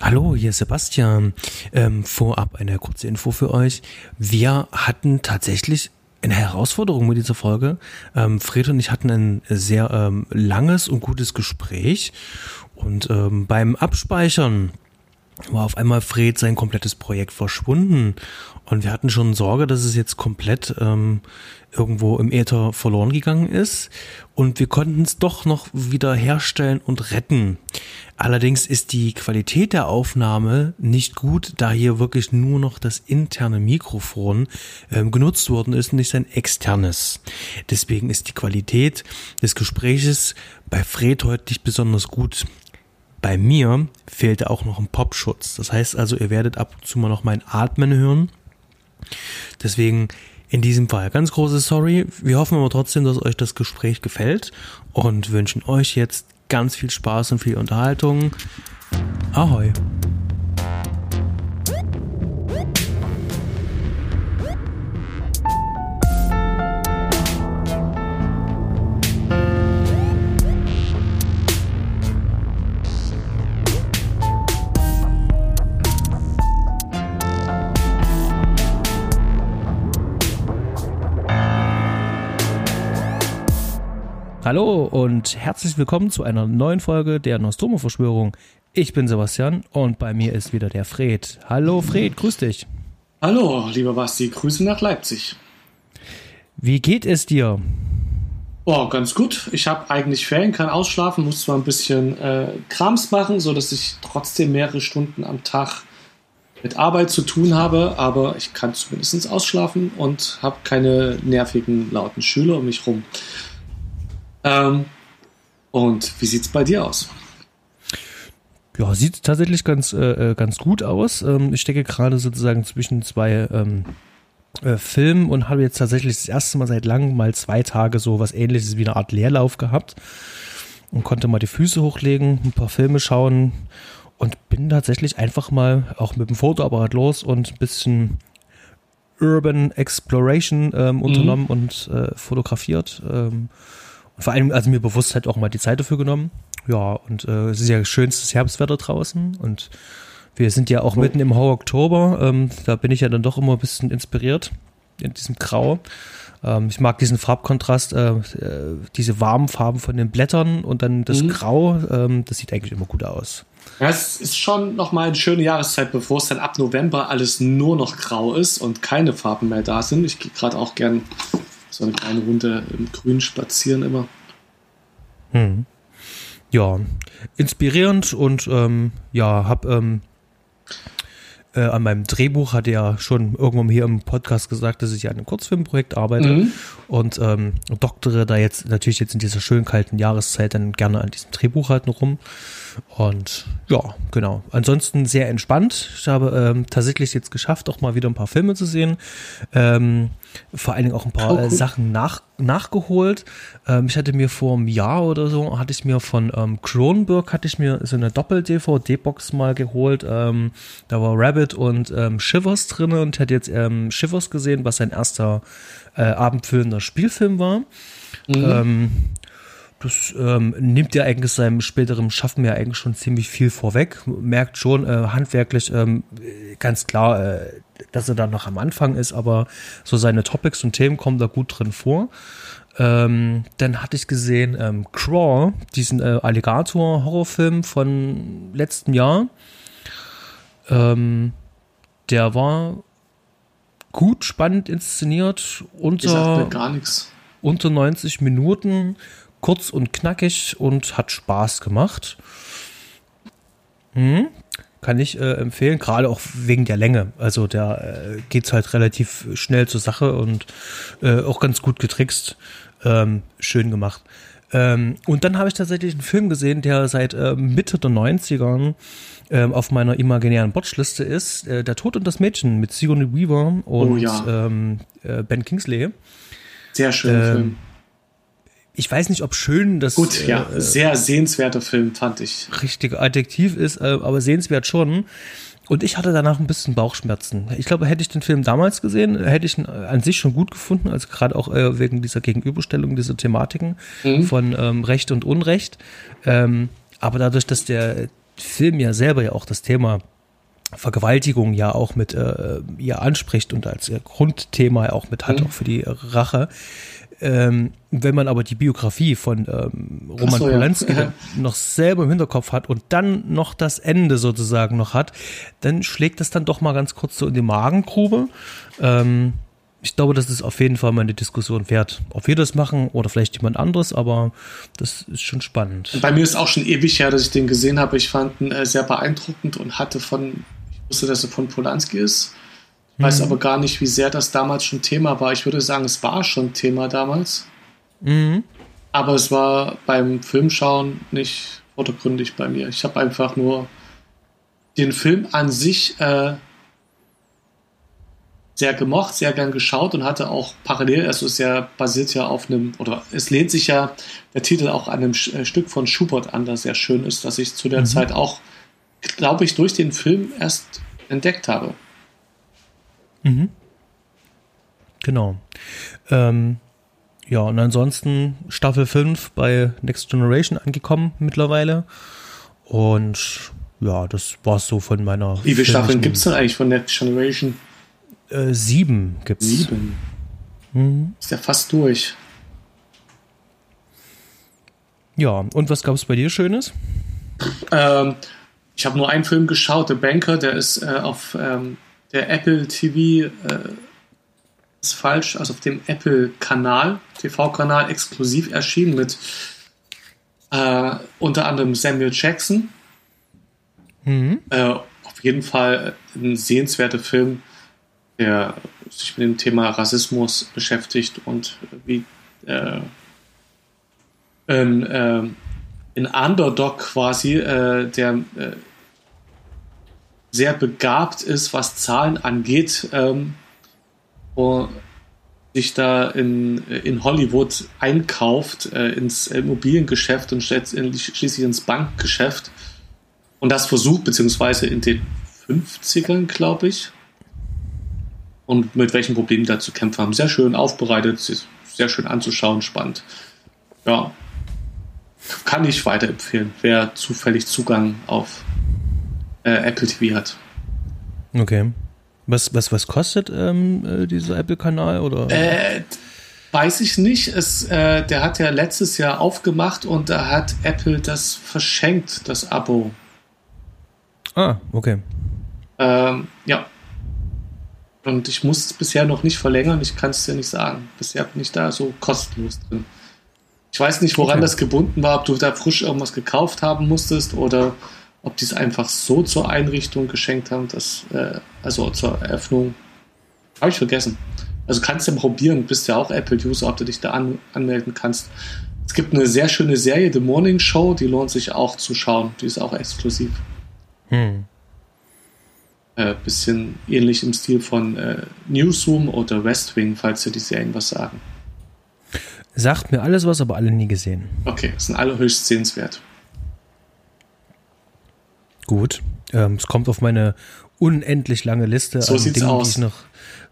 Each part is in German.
Hallo, hier ist Sebastian. Ähm, vorab eine kurze Info für euch. Wir hatten tatsächlich eine Herausforderung mit dieser Folge. Ähm, Fred und ich hatten ein sehr ähm, langes und gutes Gespräch und ähm, beim Abspeichern war auf einmal Fred sein komplettes Projekt verschwunden und wir hatten schon Sorge, dass es jetzt komplett ähm, irgendwo im Äther verloren gegangen ist und wir konnten es doch noch wieder herstellen und retten. Allerdings ist die Qualität der Aufnahme nicht gut, da hier wirklich nur noch das interne Mikrofon ähm, genutzt worden ist und nicht sein externes. Deswegen ist die Qualität des Gespräches bei Fred heute nicht besonders gut. Bei mir fehlte auch noch ein Popschutz. Das heißt also, ihr werdet ab und zu mal noch mein Atmen hören. Deswegen in diesem Fall ganz große Sorry. Wir hoffen aber trotzdem, dass euch das Gespräch gefällt und wünschen euch jetzt ganz viel Spaß und viel Unterhaltung. Ahoi! Hallo und herzlich willkommen zu einer neuen Folge der Nostromo-Verschwörung. Ich bin Sebastian und bei mir ist wieder der Fred. Hallo Fred, grüß dich. Hallo, lieber Basti, Grüße nach Leipzig. Wie geht es dir? Oh, ganz gut. Ich habe eigentlich Ferien, kann ausschlafen, muss zwar ein bisschen äh, Krams machen, sodass ich trotzdem mehrere Stunden am Tag mit Arbeit zu tun habe, aber ich kann zumindest ausschlafen und habe keine nervigen, lauten Schüler um mich rum. Ähm, und wie sieht es bei dir aus? Ja, sieht tatsächlich ganz, äh, äh, ganz gut aus. Ähm, ich stecke gerade sozusagen zwischen zwei ähm, äh, Filmen und habe jetzt tatsächlich das erste Mal seit langem mal zwei Tage so was ähnliches wie eine Art Leerlauf gehabt und konnte mal die Füße hochlegen, ein paar Filme schauen und bin tatsächlich einfach mal auch mit dem Fotoapparat los und ein bisschen Urban Exploration ähm, unternommen mhm. und äh, fotografiert. Ähm, vor allem, also mir bewusst halt auch mal die Zeit dafür genommen. Ja, und äh, es ist ja schönstes Herbstwetter draußen und wir sind ja auch oh. mitten im Hohe Oktober. Ähm, da bin ich ja dann doch immer ein bisschen inspiriert in diesem Grau. Ähm, ich mag diesen Farbkontrast, äh, äh, diese warmen Farben von den Blättern und dann das mhm. Grau. Ähm, das sieht eigentlich immer gut aus. Ja, es ist schon nochmal eine schöne Jahreszeit, bevor es dann ab November alles nur noch grau ist und keine Farben mehr da sind. Ich gehe gerade auch gern so eine kleine Runde im Grün spazieren immer. Hm. Ja, inspirierend und ähm, ja, hab ähm, äh, an meinem Drehbuch hatte ja schon irgendwann hier im Podcast gesagt, dass ich an einem Kurzfilmprojekt arbeite mhm. und ähm, doktere da jetzt natürlich jetzt in dieser schönen kalten Jahreszeit dann gerne an diesem Drehbuch halt rum. Und ja, genau. Ansonsten sehr entspannt. Ich habe ähm, tatsächlich jetzt geschafft, auch mal wieder ein paar Filme zu sehen. Ähm, vor allen Dingen auch ein paar oh, cool. äh, Sachen nach, nachgeholt. Ähm, ich hatte mir vor einem Jahr oder so, hatte ich mir von ähm, Cronenberg, hatte ich mir so eine Doppel-DVD-Box mal geholt. Ähm, da war Rabbit und ähm, Shivers drin und hätte jetzt ähm, Shivers gesehen, was sein erster äh, abendfüllender Spielfilm war. Mhm. Ähm, das ähm, nimmt ja eigentlich seinem späteren Schaffen ja eigentlich schon ziemlich viel vorweg. Merkt schon äh, handwerklich ähm, ganz klar, äh, dass er da noch am Anfang ist, aber so seine Topics und Themen kommen da gut drin vor. Ähm, dann hatte ich gesehen ähm, Crawl, diesen äh, Alligator-Horrorfilm von letztem Jahr. Ähm, der war gut, spannend inszeniert, unter, gar nichts. unter 90 Minuten, kurz und knackig und hat Spaß gemacht. Hm, kann ich äh, empfehlen, gerade auch wegen der Länge. Also da äh, geht es halt relativ schnell zur Sache und äh, auch ganz gut getrickst. Ähm, schön gemacht. Ähm, und dann habe ich tatsächlich einen Film gesehen, der seit äh, Mitte der 90ern ähm, auf meiner imaginären Watchliste ist. Äh, der Tod und das Mädchen mit Sigourney Weaver und oh, ja. ähm, äh, Ben Kingsley. Sehr schöner ähm, Film ich weiß nicht, ob schön das. Gut, ja, äh, sehr sehenswerter Film, fand ich. Richtige Adjektiv ist, äh, aber sehenswert schon. Und ich hatte danach ein bisschen Bauchschmerzen. Ich glaube, hätte ich den Film damals gesehen, hätte ich ihn an sich schon gut gefunden, also gerade auch äh, wegen dieser Gegenüberstellung dieser Thematiken mhm. von ähm, Recht und Unrecht. Ähm, aber dadurch, dass der Film ja selber ja auch das Thema Vergewaltigung ja auch mit äh, ihr anspricht und als ihr Grundthema auch mit hat, mhm. auch für die Rache. Ähm, wenn man aber die Biografie von ähm, Roman so, Polanski ja. noch selber im Hinterkopf hat und dann noch das Ende sozusagen noch hat, dann schlägt das dann doch mal ganz kurz so in die Magengrube. Ähm, ich glaube, das ist auf jeden Fall mal eine Diskussion wert, ob wir das machen oder vielleicht jemand anderes, aber das ist schon spannend. Bei mir ist auch schon ewig her, dass ich den gesehen habe. Ich fand ihn äh, sehr beeindruckend und hatte von, ich wusste, dass er von Polanski ist, weiß mhm. aber gar nicht, wie sehr das damals schon Thema war. Ich würde sagen, es war schon Thema damals. Mhm. Aber es war beim Filmschauen nicht vordergründig bei mir. Ich habe einfach nur den Film an sich äh, sehr gemocht, sehr gern geschaut und hatte auch parallel, also es ja basiert ja auf einem, oder es lehnt sich ja der Titel auch an einem äh, Stück von Schubert an, das sehr schön ist, dass ich zu der mhm. Zeit auch, glaube ich, durch den Film erst entdeckt habe. Mhm. Genau. Ähm, ja, und ansonsten Staffel 5 bei Next Generation angekommen mittlerweile. Und ja, das war es so von meiner. Wie viele Staffeln gibt es denn eigentlich von Next Generation? Äh, sieben gibt's. Sieben. Mhm. Ist ja fast durch. Ja, und was gab es bei dir Schönes? Ähm, ich habe nur einen Film geschaut, The Banker, der ist äh, auf ähm, der Apple TV, äh, ist falsch, also auf dem Apple-Kanal, TV-Kanal exklusiv erschienen mit äh, unter anderem Samuel Jackson. Mhm. Äh, auf jeden Fall ein sehenswerter Film der sich mit dem Thema Rassismus beschäftigt und wie äh, ein, äh, ein Underdog quasi, äh, der sehr begabt ist, was Zahlen angeht, ähm, sich da in, in Hollywood einkauft, äh, ins Immobiliengeschäft und schließlich ins Bankgeschäft und das versucht, beziehungsweise in den 50ern, glaube ich, und mit welchen Problemen da zu kämpfen haben. Sehr schön aufbereitet, sehr schön anzuschauen, spannend. Ja, kann ich weiterempfehlen, wer zufällig Zugang auf äh, Apple TV hat. Okay. Was, was, was kostet ähm, äh, dieser Apple-Kanal? Äh, weiß ich nicht. Es, äh, der hat ja letztes Jahr aufgemacht und da hat Apple das verschenkt, das Abo. Ah, okay. Ähm, ja, und ich muss es bisher noch nicht verlängern, ich kann es dir nicht sagen. Bisher bin ich da so kostenlos drin. Ich weiß nicht, woran okay. das gebunden war, ob du da frisch irgendwas gekauft haben musstest oder ob die es einfach so zur Einrichtung geschenkt haben, dass, äh, also zur Eröffnung. Habe ich vergessen. Also kannst du ja probieren, bist ja auch Apple-User, ob du dich da an, anmelden kannst. Es gibt eine sehr schöne Serie, The Morning Show, die lohnt sich auch zu schauen. Die ist auch exklusiv. Hm. Äh, bisschen ähnlich im Stil von äh, Newsroom oder West Wing, falls dir die Serien was sagen. Sagt mir alles was, aber alle nie gesehen. Okay, sind alle höchst sehenswert. Gut. Ähm, es kommt auf meine unendlich lange Liste so an Dingen, aus. die ich noch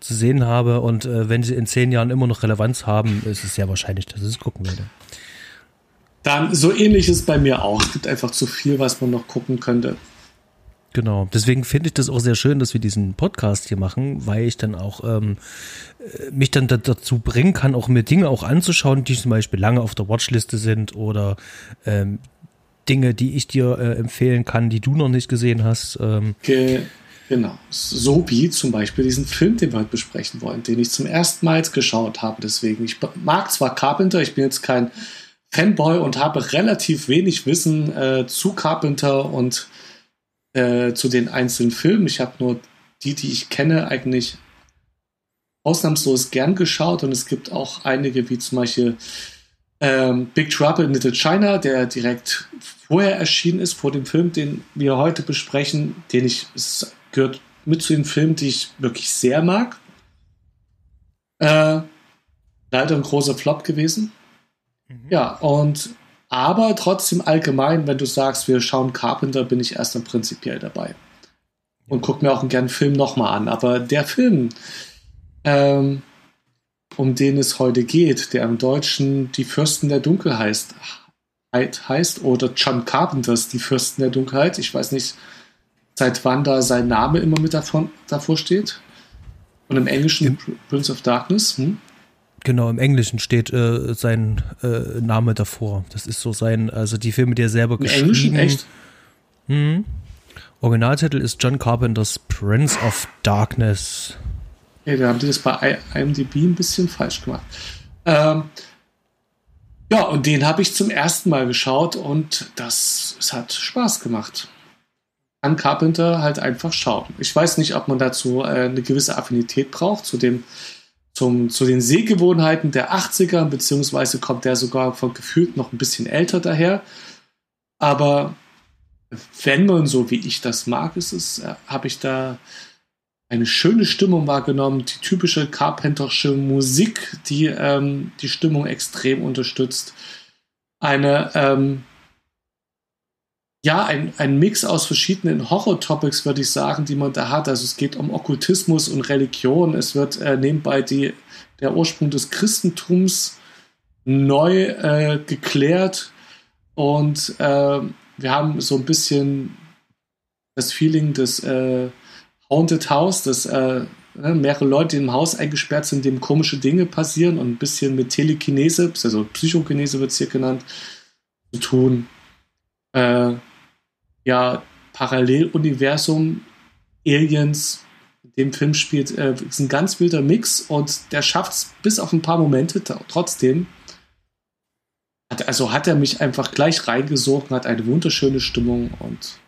zu sehen habe. Und äh, wenn sie in zehn Jahren immer noch Relevanz haben, ist es sehr wahrscheinlich, dass ich es gucken werde. Dann so ähnlich ist es bei mir auch. Es gibt einfach zu viel, was man noch gucken könnte. Genau, deswegen finde ich das auch sehr schön, dass wir diesen Podcast hier machen, weil ich dann auch ähm, äh, mich dann da, dazu bringen kann, auch mir Dinge auch anzuschauen, die zum Beispiel lange auf der Watchliste sind oder ähm, Dinge, die ich dir äh, empfehlen kann, die du noch nicht gesehen hast. Ähm. Ge genau, so wie zum Beispiel diesen Film, den wir heute besprechen wollen, den ich zum ersten Mal geschaut habe. Deswegen, ich mag zwar Carpenter, ich bin jetzt kein Fanboy und habe relativ wenig Wissen äh, zu Carpenter und äh, zu den einzelnen Filmen. Ich habe nur die, die ich kenne, eigentlich ausnahmslos gern geschaut und es gibt auch einige, wie zum Beispiel ähm, Big Trouble in Little China, der direkt vorher erschienen ist, vor dem Film, den wir heute besprechen, den ich, es gehört mit zu den Filmen, die ich wirklich sehr mag. Äh, leider ein großer Flop gewesen. Mhm. Ja, und aber trotzdem allgemein, wenn du sagst, wir schauen Carpenter, bin ich erst dann prinzipiell dabei. Und guck mir auch einen gern Film nochmal an. Aber der Film, ähm, um den es heute geht, der im Deutschen Die Fürsten der Dunkel heißt, heißt oder John Carpenters Die Fürsten der Dunkelheit. Ich weiß nicht, seit wann da sein Name immer mit davon, davor steht. Und im Englischen Im, Prince of Darkness. Hm? Genau, im Englischen steht äh, sein äh, Name davor. Das ist so sein, also die Filme, die er selber Im geschrieben. Englischen echt? Hm. Originaltitel ist John Carpenters Prince of Darkness. Ja, da haben die das bei IMDb ein bisschen falsch gemacht. Ähm, ja, und den habe ich zum ersten Mal geschaut und das es hat Spaß gemacht. An Carpenter halt einfach schauen. Ich weiß nicht, ob man dazu äh, eine gewisse Affinität braucht zu dem zum, zu den Sehgewohnheiten der 80er, beziehungsweise kommt der sogar von gefühlt noch ein bisschen älter daher. Aber wenn man so wie ich das mag, ist es, äh, habe ich da eine schöne Stimmung wahrgenommen, die typische Carpentersche Musik, die ähm, die Stimmung extrem unterstützt. Eine, ähm, ja, ein, ein Mix aus verschiedenen Horror-Topics, würde ich sagen, die man da hat. Also es geht um Okkultismus und Religion. Es wird äh, nebenbei die, der Ursprung des Christentums neu äh, geklärt. Und äh, wir haben so ein bisschen das Feeling des äh, Haunted House, dass äh, ne, mehrere Leute im Haus eingesperrt sind, dem komische Dinge passieren und ein bisschen mit Telekinese, also Psychokinese wird es hier genannt, zu tun. Äh, ja, Paralleluniversum, Aliens, dem Film spielt, äh, ist ein ganz wilder Mix und der schafft es bis auf ein paar Momente trotzdem. Hat, also hat er mich einfach gleich reingesogen, hat eine wunderschöne Stimmung und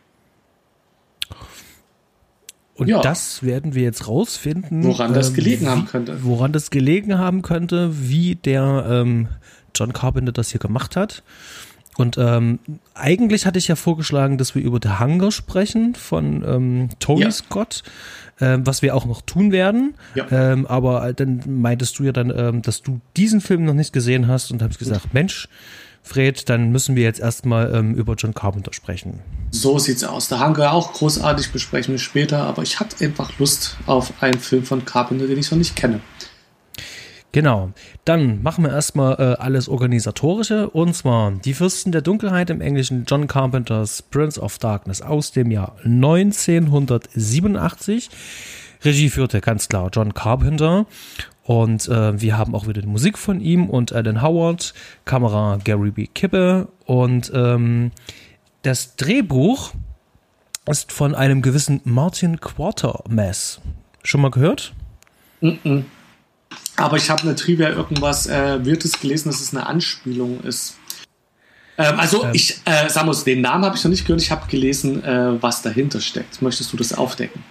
und ja. das werden wir jetzt rausfinden. Woran das ähm, gelegen haben könnte. Woran das gelegen haben könnte, wie der ähm, John Carpenter das hier gemacht hat. Und ähm, eigentlich hatte ich ja vorgeschlagen, dass wir über The Hunger sprechen von ähm, Tony ja. Scott, ähm, was wir auch noch tun werden. Ja. Ähm, aber dann meintest du ja dann, ähm, dass du diesen Film noch nicht gesehen hast und habe ich gesagt, Mensch, Fred, dann müssen wir jetzt erstmal ähm, über John Carpenter sprechen. So sieht's aus. Da haben wir auch großartig, besprechen wir später, aber ich hatte einfach Lust auf einen Film von Carpenter, den ich noch nicht kenne. Genau. Dann machen wir erstmal äh, alles Organisatorische und zwar Die Fürsten der Dunkelheit im Englischen John Carpenters Prince of Darkness aus dem Jahr 1987. Regie führte ganz klar John Carpenter und äh, wir haben auch wieder die Musik von ihm und Alan Howard, Kamera Gary B. Kippe und ähm, das Drehbuch ist von einem gewissen Martin Quatermass. Schon mal gehört? Mm -mm. Aber ich habe eine Trivia irgendwas äh, Wirtes gelesen, dass es eine Anspielung ist. Ähm, also ähm, ich, äh, Samus, den Namen habe ich noch nicht gehört. Ich habe gelesen, äh, was dahinter steckt. Möchtest du das aufdecken?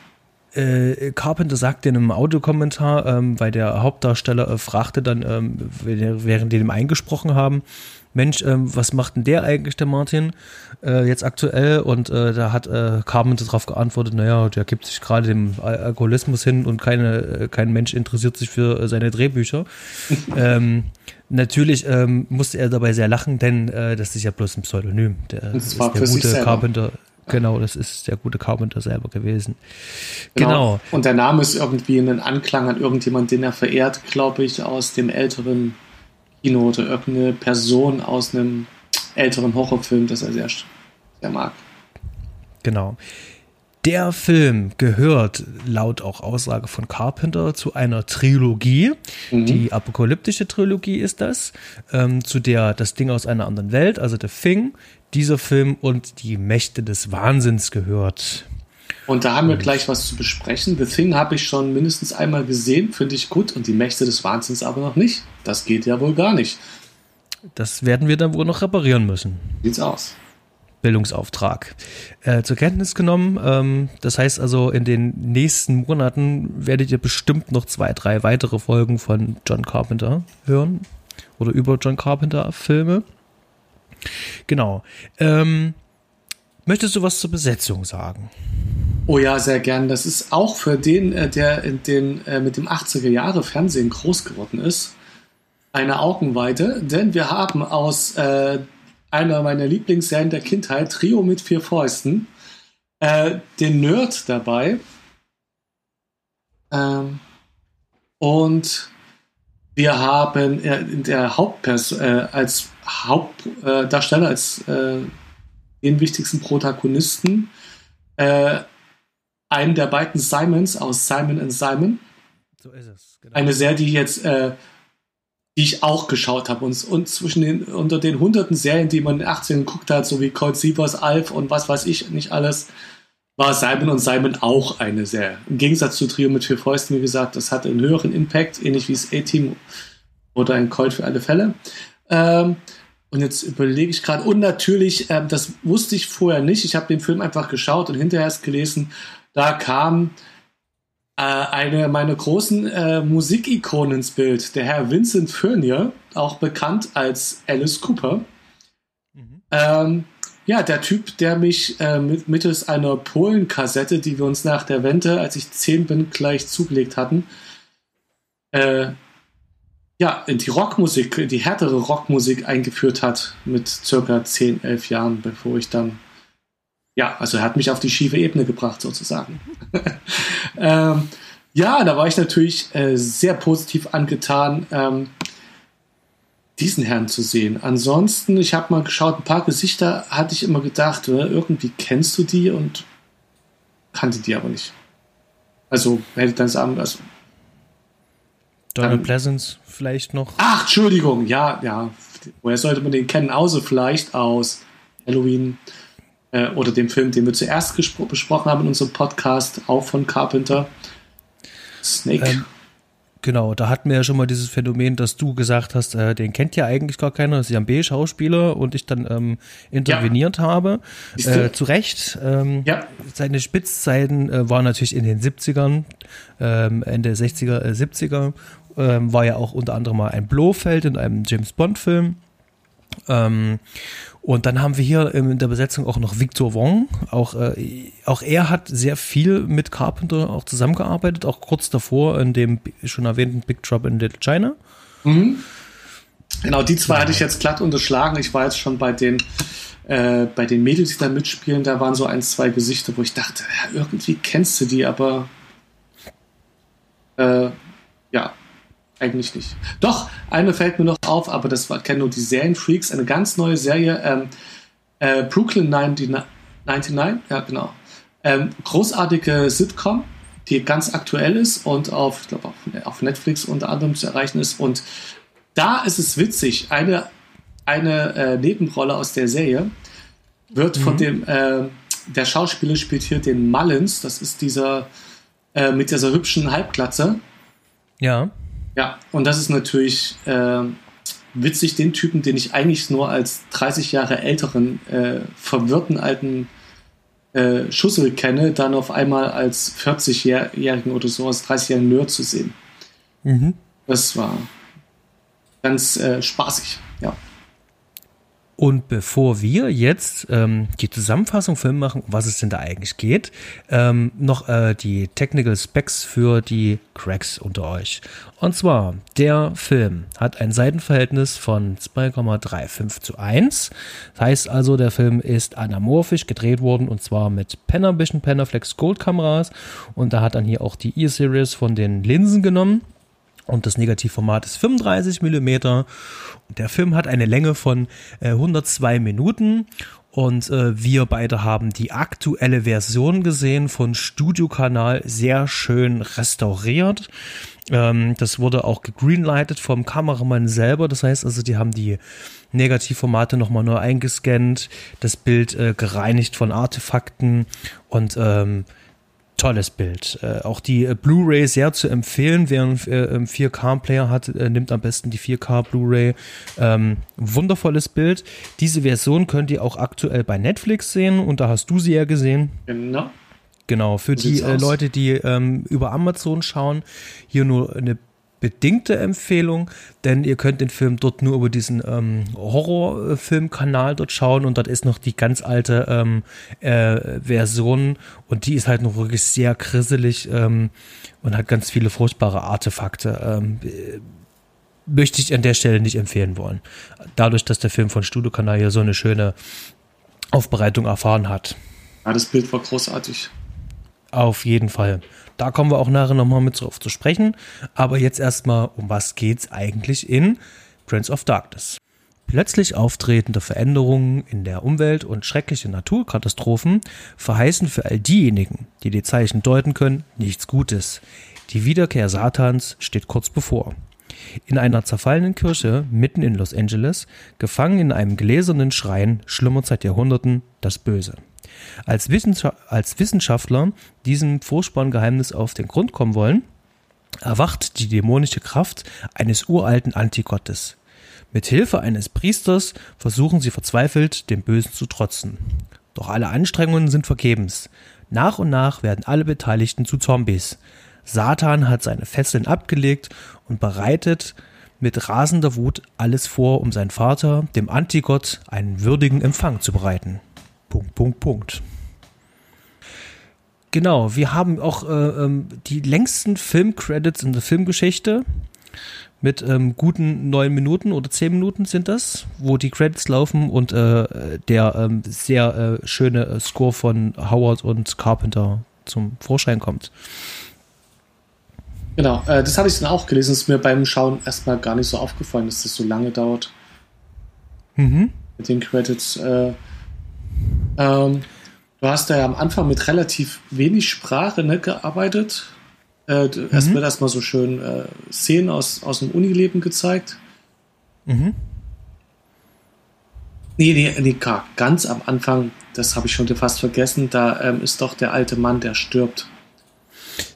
Äh, Carpenter sagte in einem Audiokommentar, ähm, weil der Hauptdarsteller äh, fragte dann, ähm, während die dem eingesprochen haben, Mensch, ähm, was macht denn der eigentlich, der Martin, äh, jetzt aktuell? Und äh, da hat äh, Carpenter darauf geantwortet, naja, der gibt sich gerade dem Alkoholismus hin und keine, äh, kein Mensch interessiert sich für äh, seine Drehbücher. ähm, natürlich ähm, musste er dabei sehr lachen, denn äh, das ist ja bloß ein Pseudonym. Der, das ist der gute Carpenter. Genau, das ist der gute Carpenter selber gewesen. Genau. genau. Und der Name ist irgendwie ein Anklang an irgendjemand, den er verehrt, glaube ich, aus dem älteren Kino oder irgendeine Person aus einem älteren Horrorfilm, das er sehr, sehr mag. Genau. Der Film gehört laut auch Aussage von Carpenter zu einer Trilogie. Mhm. Die apokalyptische Trilogie ist das, ähm, zu der das Ding aus einer anderen Welt, also The Thing, dieser Film und die Mächte des Wahnsinns gehört. Und da haben wir gleich was zu besprechen. The Thing habe ich schon mindestens einmal gesehen, finde ich gut, und die Mächte des Wahnsinns aber noch nicht. Das geht ja wohl gar nicht. Das werden wir dann wohl noch reparieren müssen. Sieht's aus. Bildungsauftrag äh, zur Kenntnis genommen. Ähm, das heißt also, in den nächsten Monaten werdet ihr bestimmt noch zwei, drei weitere Folgen von John Carpenter hören oder über John Carpenter Filme. Genau. Ähm, möchtest du was zur Besetzung sagen? Oh ja, sehr gern. Das ist auch für den, äh, der in den, äh, mit dem 80er Jahre Fernsehen groß geworden ist, eine Augenweite, denn wir haben aus äh, einer meiner Lieblingsserien der Kindheit, Trio mit vier Fäusten, äh, den Nerd dabei. Ähm, und wir haben äh, in der Hauptperson, äh, als Hauptdarsteller, als äh, den wichtigsten Protagonisten, äh, einen der beiden Simons aus Simon and Simon. So ist es. Genau. Eine Serie, die jetzt, äh, die ich auch geschaut habe. Und, und zwischen den, unter den hunderten Serien, die man in den 18 geguckt hat, so wie Cold Sievers, Alf und was weiß ich nicht alles, war Simon und Simon auch eine Serie. Im Gegensatz zu Trio mit vier Fäusten, wie gesagt, das hatte einen höheren Impact, ähnlich wie das A-Team oder ein Colt für alle Fälle. Ähm, und jetzt überlege ich gerade, und natürlich, ähm, das wusste ich vorher nicht, ich habe den Film einfach geschaut und hinterher erst gelesen, da kam äh, eine meiner großen äh, Musikikonen ins Bild, der Herr Vincent Furnier, auch bekannt als Alice Cooper. Mhm. Ähm, ja, der Typ, der mich äh, mit, mittels einer Polen-Kassette, die wir uns nach der Wende, als ich zehn bin, gleich zugelegt hatten, äh, ja, in die Rockmusik, die härtere Rockmusik eingeführt hat mit circa 10, 11 Jahren, bevor ich dann, ja, also er hat mich auf die schiefe Ebene gebracht sozusagen. ähm, ja, da war ich natürlich äh, sehr positiv angetan, ähm, diesen Herrn zu sehen. Ansonsten, ich habe mal geschaut, ein paar Gesichter hatte ich immer gedacht, oder, irgendwie kennst du die und kannte die aber nicht. Also hätte dann sagen, also Donald Pleasance vielleicht noch. Ach, Entschuldigung, ja, ja. Woher sollte man den kennen? Außer vielleicht aus Halloween äh, oder dem Film, den wir zuerst besprochen haben in unserem Podcast, auch von Carpenter. Snake. Ähm, Genau, da hatten wir ja schon mal dieses Phänomen, dass du gesagt hast, äh, den kennt ja eigentlich gar keiner, das ist ja ein B-Schauspieler und ich dann ähm, interveniert ja. habe. Äh, zu Recht. Ähm, ja. Seine Spitzzeiten äh, waren natürlich in den 70ern, ähm, Ende 60er, äh, 70er. Ähm, war ja auch unter anderem mal ein Blofeld in einem James Bond-Film. Ähm, und dann haben wir hier in der Besetzung auch noch Victor Wong. Auch, äh, auch er hat sehr viel mit Carpenter auch zusammengearbeitet, auch kurz davor in dem schon erwähnten Big Drop in Little China. Mhm. Genau, die zwei ja. hatte ich jetzt glatt unterschlagen. Ich war jetzt schon bei den, äh, bei den Mädels, die da mitspielen, da waren so ein, zwei Gesichter, wo ich dachte, ja, irgendwie kennst du die, aber äh, ja, eigentlich nicht. Doch, eine fällt mir noch auf, aber das war, kennen nur die Serienfreaks, eine ganz neue Serie, ähm, äh, Brooklyn 99, 99, ja genau. Ähm, großartige Sitcom, die ganz aktuell ist und auf, ich glaube, auf, auf Netflix unter anderem zu erreichen ist. Und da ist es witzig, eine, eine äh, Nebenrolle aus der Serie wird mhm. von dem, äh, der Schauspieler spielt hier den Mullins, das ist dieser äh, mit dieser hübschen Halbglatze. Ja. Ja, und das ist natürlich äh, witzig, den Typen, den ich eigentlich nur als 30 Jahre älteren, äh, verwirrten alten äh, Schussel kenne, dann auf einmal als 40-Jährigen oder so, als 30-jährigen Nerd zu sehen. Mhm. Das war ganz äh, spaßig, ja. Und bevor wir jetzt ähm, die Zusammenfassung Film machen, was es denn da eigentlich geht, ähm, noch äh, die Technical Specs für die Cracks unter euch. Und zwar, der Film hat ein Seitenverhältnis von 2,35 zu 1. Das heißt also, der Film ist anamorphisch gedreht worden und zwar mit Panavision Panaflex Gold Kameras. Und da hat dann hier auch die E-Series von den Linsen genommen. Und das Negativformat ist 35 mm. Der Film hat eine Länge von äh, 102 Minuten und äh, wir beide haben die aktuelle Version gesehen von Studiokanal, sehr schön restauriert. Ähm, das wurde auch gegreenlightet vom Kameramann selber. Das heißt also, die haben die Negativformate nochmal neu eingescannt, das Bild äh, gereinigt von Artefakten und ähm, tolles Bild. Äh, auch die äh, Blu-ray sehr zu empfehlen. Wer einen äh, 4K-Player hat, äh, nimmt am besten die 4K Blu-ray. Ähm, wundervolles Bild. Diese Version könnt ihr auch aktuell bei Netflix sehen und da hast du sie ja gesehen. Genau. Genau, für die äh, Leute, die ähm, über Amazon schauen, hier nur eine bedingte Empfehlung, denn ihr könnt den Film dort nur über diesen ähm, Horrorfilmkanal dort schauen und dort ist noch die ganz alte ähm, äh, Version und die ist halt noch wirklich sehr grisselig ähm, und hat ganz viele furchtbare Artefakte. Ähm, möchte ich an der Stelle nicht empfehlen wollen. Dadurch, dass der Film von Studiokanal hier so eine schöne Aufbereitung erfahren hat. Ja, das Bild war großartig. Auf jeden Fall. Da kommen wir auch nachher nochmal mit drauf zu sprechen. Aber jetzt erstmal, um was geht's eigentlich in Prince of Darkness? Plötzlich auftretende Veränderungen in der Umwelt und schreckliche Naturkatastrophen verheißen für all diejenigen, die die Zeichen deuten können, nichts Gutes. Die Wiederkehr Satans steht kurz bevor. In einer zerfallenen Kirche mitten in Los Angeles, gefangen in einem gläsernen Schrein, schlummert seit Jahrhunderten das Böse. Als, Wissenschaft als Wissenschaftler diesem furchtbaren Geheimnis auf den Grund kommen wollen, erwacht die dämonische Kraft eines uralten Antigottes. Mit Hilfe eines Priesters versuchen sie verzweifelt, dem Bösen zu trotzen. Doch alle Anstrengungen sind vergebens. Nach und nach werden alle Beteiligten zu Zombies. Satan hat seine Fesseln abgelegt und bereitet mit rasender Wut alles vor, um seinen Vater, dem Antigott, einen würdigen Empfang zu bereiten. Punkt, Punkt, Punkt. Genau, wir haben auch äh, ähm, die längsten Filmcredits in der Filmgeschichte mit ähm, guten neun Minuten oder zehn Minuten sind das, wo die Credits laufen und äh, der ähm, sehr äh, schöne äh, Score von Howard und Carpenter zum Vorschein kommt. Genau, äh, das habe ich dann auch gelesen. Es ist mir beim Schauen erstmal gar nicht so aufgefallen, dass das so lange dauert. Mhm. Mit den Credits. Äh, ähm, du hast ja am Anfang mit relativ wenig Sprache ne, gearbeitet. Äh, mhm. Erst wird erstmal so schön äh, Szenen aus, aus dem Unileben gezeigt. Mhm. Nee, nee, nee, ganz am Anfang, das habe ich schon fast vergessen, da ähm, ist doch der alte Mann, der stirbt.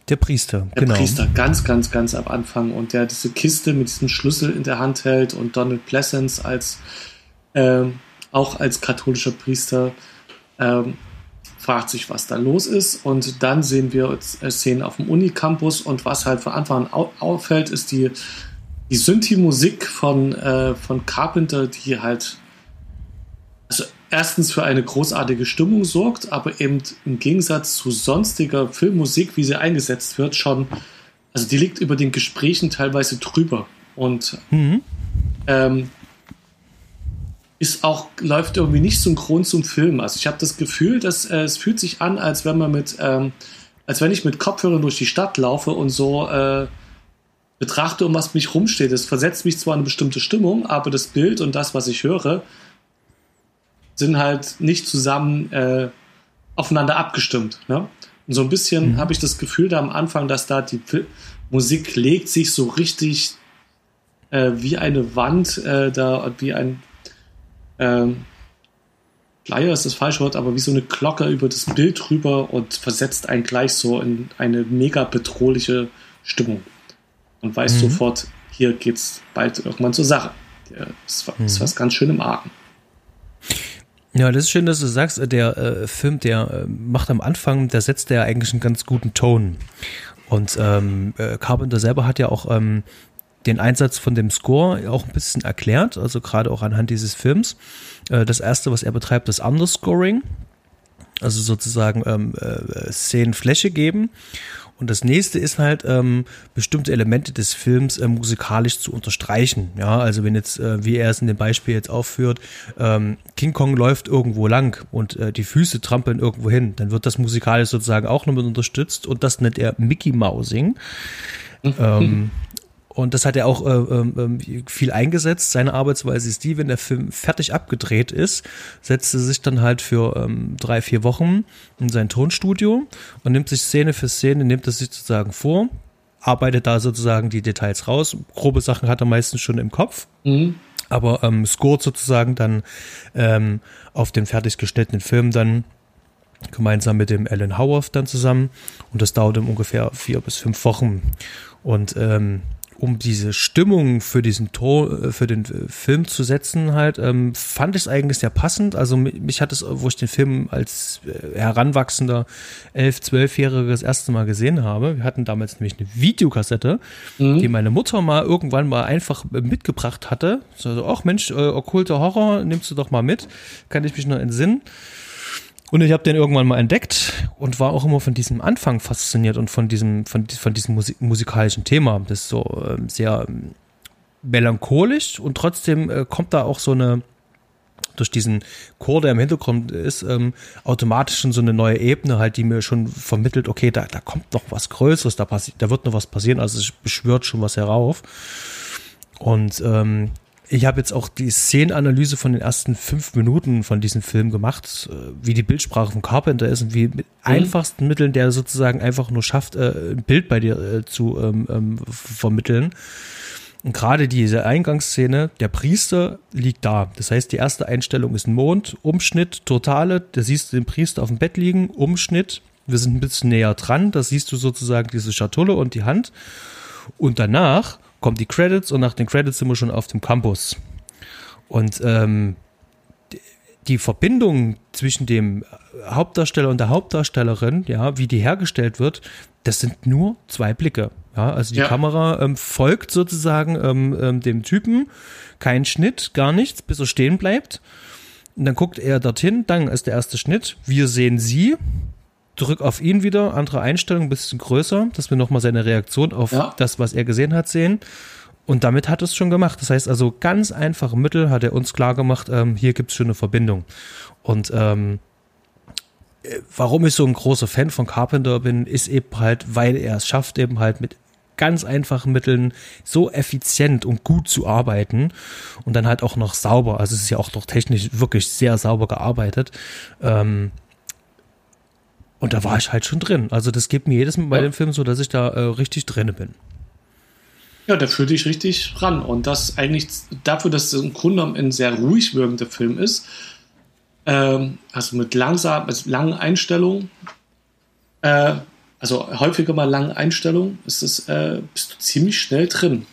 Der Priester, der genau. Priester, ganz, ganz, ganz am Anfang. Und der diese Kiste mit diesem Schlüssel in der Hand hält und Donald Pleasance als ähm, auch als katholischer Priester ähm, fragt sich, was da los ist. Und dann sehen wir äh, Szenen auf dem Unicampus und was halt von Anfang an auffällt, ist die, die Synthi-Musik von, äh, von Carpenter, die halt erstens für eine großartige Stimmung sorgt, aber eben im Gegensatz zu sonstiger Filmmusik, wie sie eingesetzt wird, schon, also die liegt über den Gesprächen teilweise drüber. Und mhm. ähm, ist auch, läuft irgendwie nicht synchron zum Film. Also ich habe das Gefühl, dass äh, es fühlt sich an, als wenn man mit, ähm, als wenn ich mit Kopfhörern durch die Stadt laufe und so äh, betrachte, um was mich rumsteht. Es versetzt mich zwar in eine bestimmte Stimmung, aber das Bild und das, was ich höre, sind halt nicht zusammen äh, aufeinander abgestimmt. Ne? Und so ein bisschen mhm. habe ich das Gefühl da am Anfang, dass da die Musik legt sich so richtig äh, wie eine Wand, äh, da wie ein ähm, Schleier ist das falsche Wort, aber wie so eine Glocke über das Bild rüber und versetzt einen gleich so in eine mega bedrohliche Stimmung. Und weiß mhm. sofort, hier geht's bald irgendwann zur Sache. Das ist, ist mhm. was ganz schön im Argen. Ja, das ist schön, dass du sagst, äh, der äh, Film, der äh, macht am Anfang, der setzt ja eigentlich einen ganz guten Ton. Und ähm, äh, Carpenter selber hat ja auch ähm, den Einsatz von dem Score auch ein bisschen erklärt, also gerade auch anhand dieses Films. Äh, das erste, was er betreibt, ist Underscoring, also sozusagen ähm, äh, Szenen Fläche geben. Und das nächste ist halt, ähm, bestimmte Elemente des Films äh, musikalisch zu unterstreichen. Ja, also wenn jetzt, äh, wie er es in dem Beispiel jetzt aufführt, ähm, King Kong läuft irgendwo lang und äh, die Füße trampeln irgendwo hin, dann wird das musikalisch sozusagen auch noch mit unterstützt und das nennt er Mickey Mousing. Mhm. Ähm, und das hat er auch äh, äh, viel eingesetzt. Seine Arbeitsweise ist die, wenn der Film fertig abgedreht ist, setzt er sich dann halt für ähm, drei, vier Wochen in sein Tonstudio und nimmt sich Szene für Szene, nimmt er sich sozusagen vor, arbeitet da sozusagen die Details raus. Grobe Sachen hat er meistens schon im Kopf. Mhm. Aber ähm, scoret sozusagen dann ähm, auf den fertig geschnittenen Film dann gemeinsam mit dem Alan Howarth dann zusammen. Und das dauert ungefähr vier bis fünf Wochen. Und ähm, um diese Stimmung für diesen Tor, äh, für den äh, Film zu setzen, halt, ähm, fand ich es eigentlich sehr passend. Also mich hat es, wo ich den Film als äh, heranwachsender elf, zwölfjähriger das erste Mal gesehen habe. Wir hatten damals nämlich eine Videokassette, mhm. die meine Mutter mal irgendwann mal einfach mitgebracht hatte. So, ach Mensch, äh, okkulte Horror, nimmst du doch mal mit. Kann ich mich noch entsinnen. Und ich habe den irgendwann mal entdeckt und war auch immer von diesem Anfang fasziniert und von diesem, von, von diesem Musik, musikalischen Thema. Das ist so äh, sehr ähm, melancholisch und trotzdem äh, kommt da auch so eine, durch diesen Chor, der im Hintergrund ist, ähm, automatisch schon so eine neue Ebene halt, die mir schon vermittelt, okay, da, da kommt noch was Größeres, da, passi da wird noch was passieren, also es beschwört schon was herauf. Und ähm, ich habe jetzt auch die Szenenanalyse von den ersten fünf Minuten von diesem Film gemacht, äh, wie die Bildsprache von Carpenter ist und wie mit mhm. einfachsten Mitteln der sozusagen einfach nur schafft, äh, ein Bild bei dir äh, zu ähm, ähm, vermitteln. Und gerade diese Eingangsszene, der Priester liegt da. Das heißt, die erste Einstellung ist ein Mond, Umschnitt, totale, da siehst du den Priester auf dem Bett liegen, Umschnitt, wir sind ein bisschen näher dran, da siehst du sozusagen diese Schatulle und die Hand. Und danach kommen die Credits und nach den Credits sind wir schon auf dem Campus. Und ähm, die Verbindung zwischen dem Hauptdarsteller und der Hauptdarstellerin, ja, wie die hergestellt wird, das sind nur zwei Blicke. Ja, also die ja. Kamera ähm, folgt sozusagen ähm, ähm, dem Typen, kein Schnitt, gar nichts, bis er stehen bleibt. Und dann guckt er dorthin, dann ist der erste Schnitt. Wir sehen sie, drück auf ihn wieder, andere Einstellung, ein bisschen größer, dass wir nochmal seine Reaktion auf ja. das, was er gesehen hat, sehen. Und damit hat es schon gemacht. Das heißt also, ganz einfache Mittel hat er uns klar gemacht, ähm, hier gibt es schon eine Verbindung. Und ähm, äh, warum ich so ein großer Fan von Carpenter bin, ist eben halt, weil er es schafft, eben halt mit ganz einfachen Mitteln so effizient und gut zu arbeiten und dann halt auch noch sauber. Also es ist ja auch noch technisch wirklich sehr sauber gearbeitet. Ähm, und da war ich halt schon drin. Also das gibt mir jedes Mal bei ja. dem Film so, dass ich da äh, richtig drin bin. Ja, da führt dich richtig ran. Und das eigentlich dafür, dass es im Grunde genommen ein sehr ruhig wirkender Film ist, ähm, also mit langsam, also langen Einstellungen, äh, also häufiger mal langen Einstellungen, ist es, äh, bist du ziemlich schnell drin.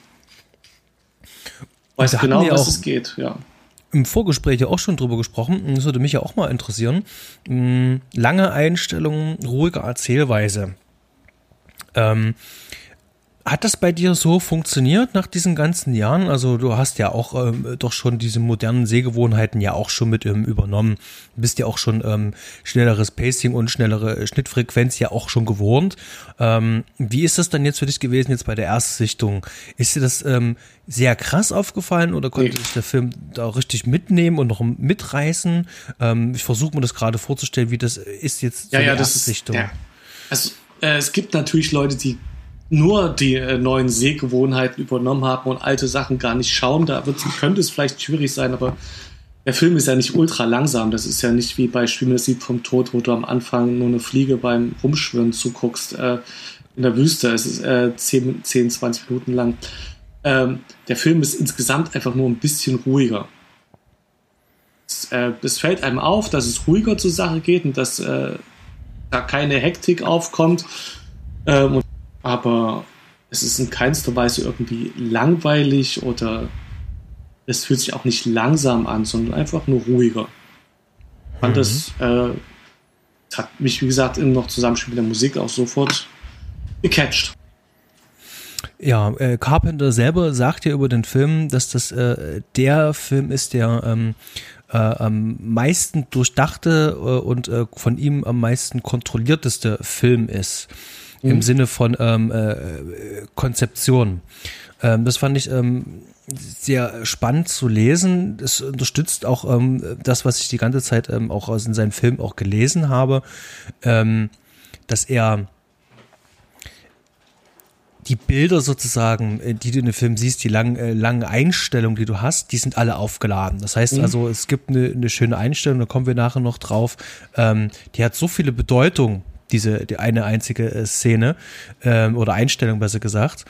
Weißt genau, was es geht, ja im Vorgespräch ja auch schon drüber gesprochen. Das würde mich ja auch mal interessieren. Hm, lange Einstellungen, ruhige Erzählweise. Ähm, hat das bei dir so funktioniert nach diesen ganzen Jahren? Also du hast ja auch ähm, doch schon diese modernen Sehgewohnheiten ja auch schon mit ähm, übernommen. Du bist ja auch schon ähm, schnelleres Pacing und schnellere Schnittfrequenz ja auch schon gewohnt. Ähm, wie ist das dann jetzt für dich gewesen jetzt bei der Erstsichtung? Ist dir das ähm, sehr krass aufgefallen oder konnte sich der Film da richtig mitnehmen und noch mitreißen? Ähm, ich versuche mir das gerade vorzustellen, wie das ist jetzt ja, ja, das Ist, ja. Also äh, es gibt natürlich Leute, die nur die äh, neuen Sehgewohnheiten übernommen haben und alte Sachen gar nicht schauen. Da könnte es vielleicht schwierig sein, aber der Film ist ja nicht ultra langsam. Das ist ja nicht wie bei Schwimmen Lied vom Tod, wo du am Anfang nur eine Fliege beim Rumschwimmen zuguckst äh, in der Wüste. Es ist äh, 10, 10, 20 Minuten lang. Ähm, der Film ist insgesamt einfach nur ein bisschen ruhiger. Es, äh, es fällt einem auf, dass es ruhiger zur Sache geht und dass äh, da keine Hektik aufkommt. Ähm, aber es ist in keinster Weise irgendwie langweilig oder es fühlt sich auch nicht langsam an, sondern einfach nur ruhiger. Und mhm. das äh, hat mich, wie gesagt, im noch Zusammenspiel mit der Musik auch sofort gecatcht. Ja, äh, Carpenter selber sagt ja über den Film, dass das äh, der Film ist, der ähm, äh, am meisten durchdachte äh, und äh, von ihm am meisten kontrollierteste Film ist mhm. im Sinne von ähm, äh, Konzeption. Ähm, das fand ich ähm, sehr spannend zu lesen. Es unterstützt auch ähm, das, was ich die ganze Zeit ähm, auch aus in seinem Film auch gelesen habe, ähm, dass er die Bilder sozusagen, äh, die du in dem Film siehst, die langen, äh, langen Einstellungen, die du hast, die sind alle aufgeladen. Das heißt mhm. also, es gibt eine, eine schöne Einstellung, da kommen wir nachher noch drauf. Ähm, die hat so viele Bedeutung diese die eine einzige äh, Szene ähm, oder Einstellung besser gesagt.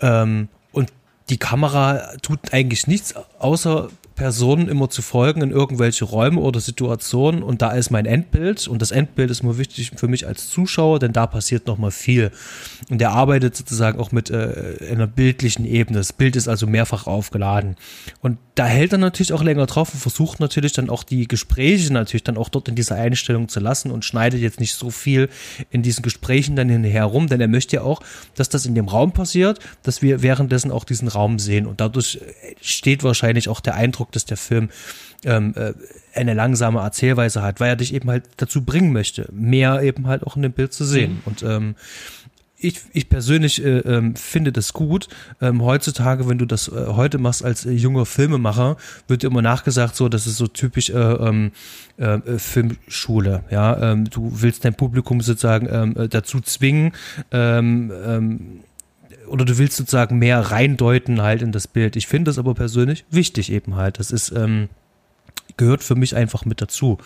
Ähm, und die Kamera tut eigentlich nichts, außer Personen immer zu folgen in irgendwelche Räume oder Situationen und da ist mein Endbild und das Endbild ist nur wichtig für mich als Zuschauer, denn da passiert noch mal viel. Und er arbeitet sozusagen auch mit äh, einer bildlichen Ebene. Das Bild ist also mehrfach aufgeladen. Und da hält er natürlich auch länger drauf und versucht natürlich dann auch die Gespräche natürlich dann auch dort in dieser Einstellung zu lassen und schneidet jetzt nicht so viel in diesen Gesprächen dann hinterher rum, denn er möchte ja auch, dass das in dem Raum passiert, dass wir währenddessen auch diesen Raum sehen und dadurch steht wahrscheinlich auch der Eindruck Dass der Film ähm, äh, eine langsame Erzählweise hat, weil er dich eben halt dazu bringen möchte, mehr eben halt auch in dem Bild zu sehen. Mhm. Und ähm, ich, ich persönlich äh, ähm, finde das gut. Ähm, heutzutage, wenn du das äh, heute machst als äh, junger Filmemacher, wird dir immer nachgesagt, so, das ist so typisch äh, ähm, äh, äh, Filmschule. Ja, ähm, du willst dein Publikum sozusagen ähm, äh, dazu zwingen, ähm, ähm, oder du willst sozusagen mehr reindeuten halt in das Bild. Ich finde das aber persönlich wichtig eben halt. Das ist, ähm, gehört für mich einfach mit dazu.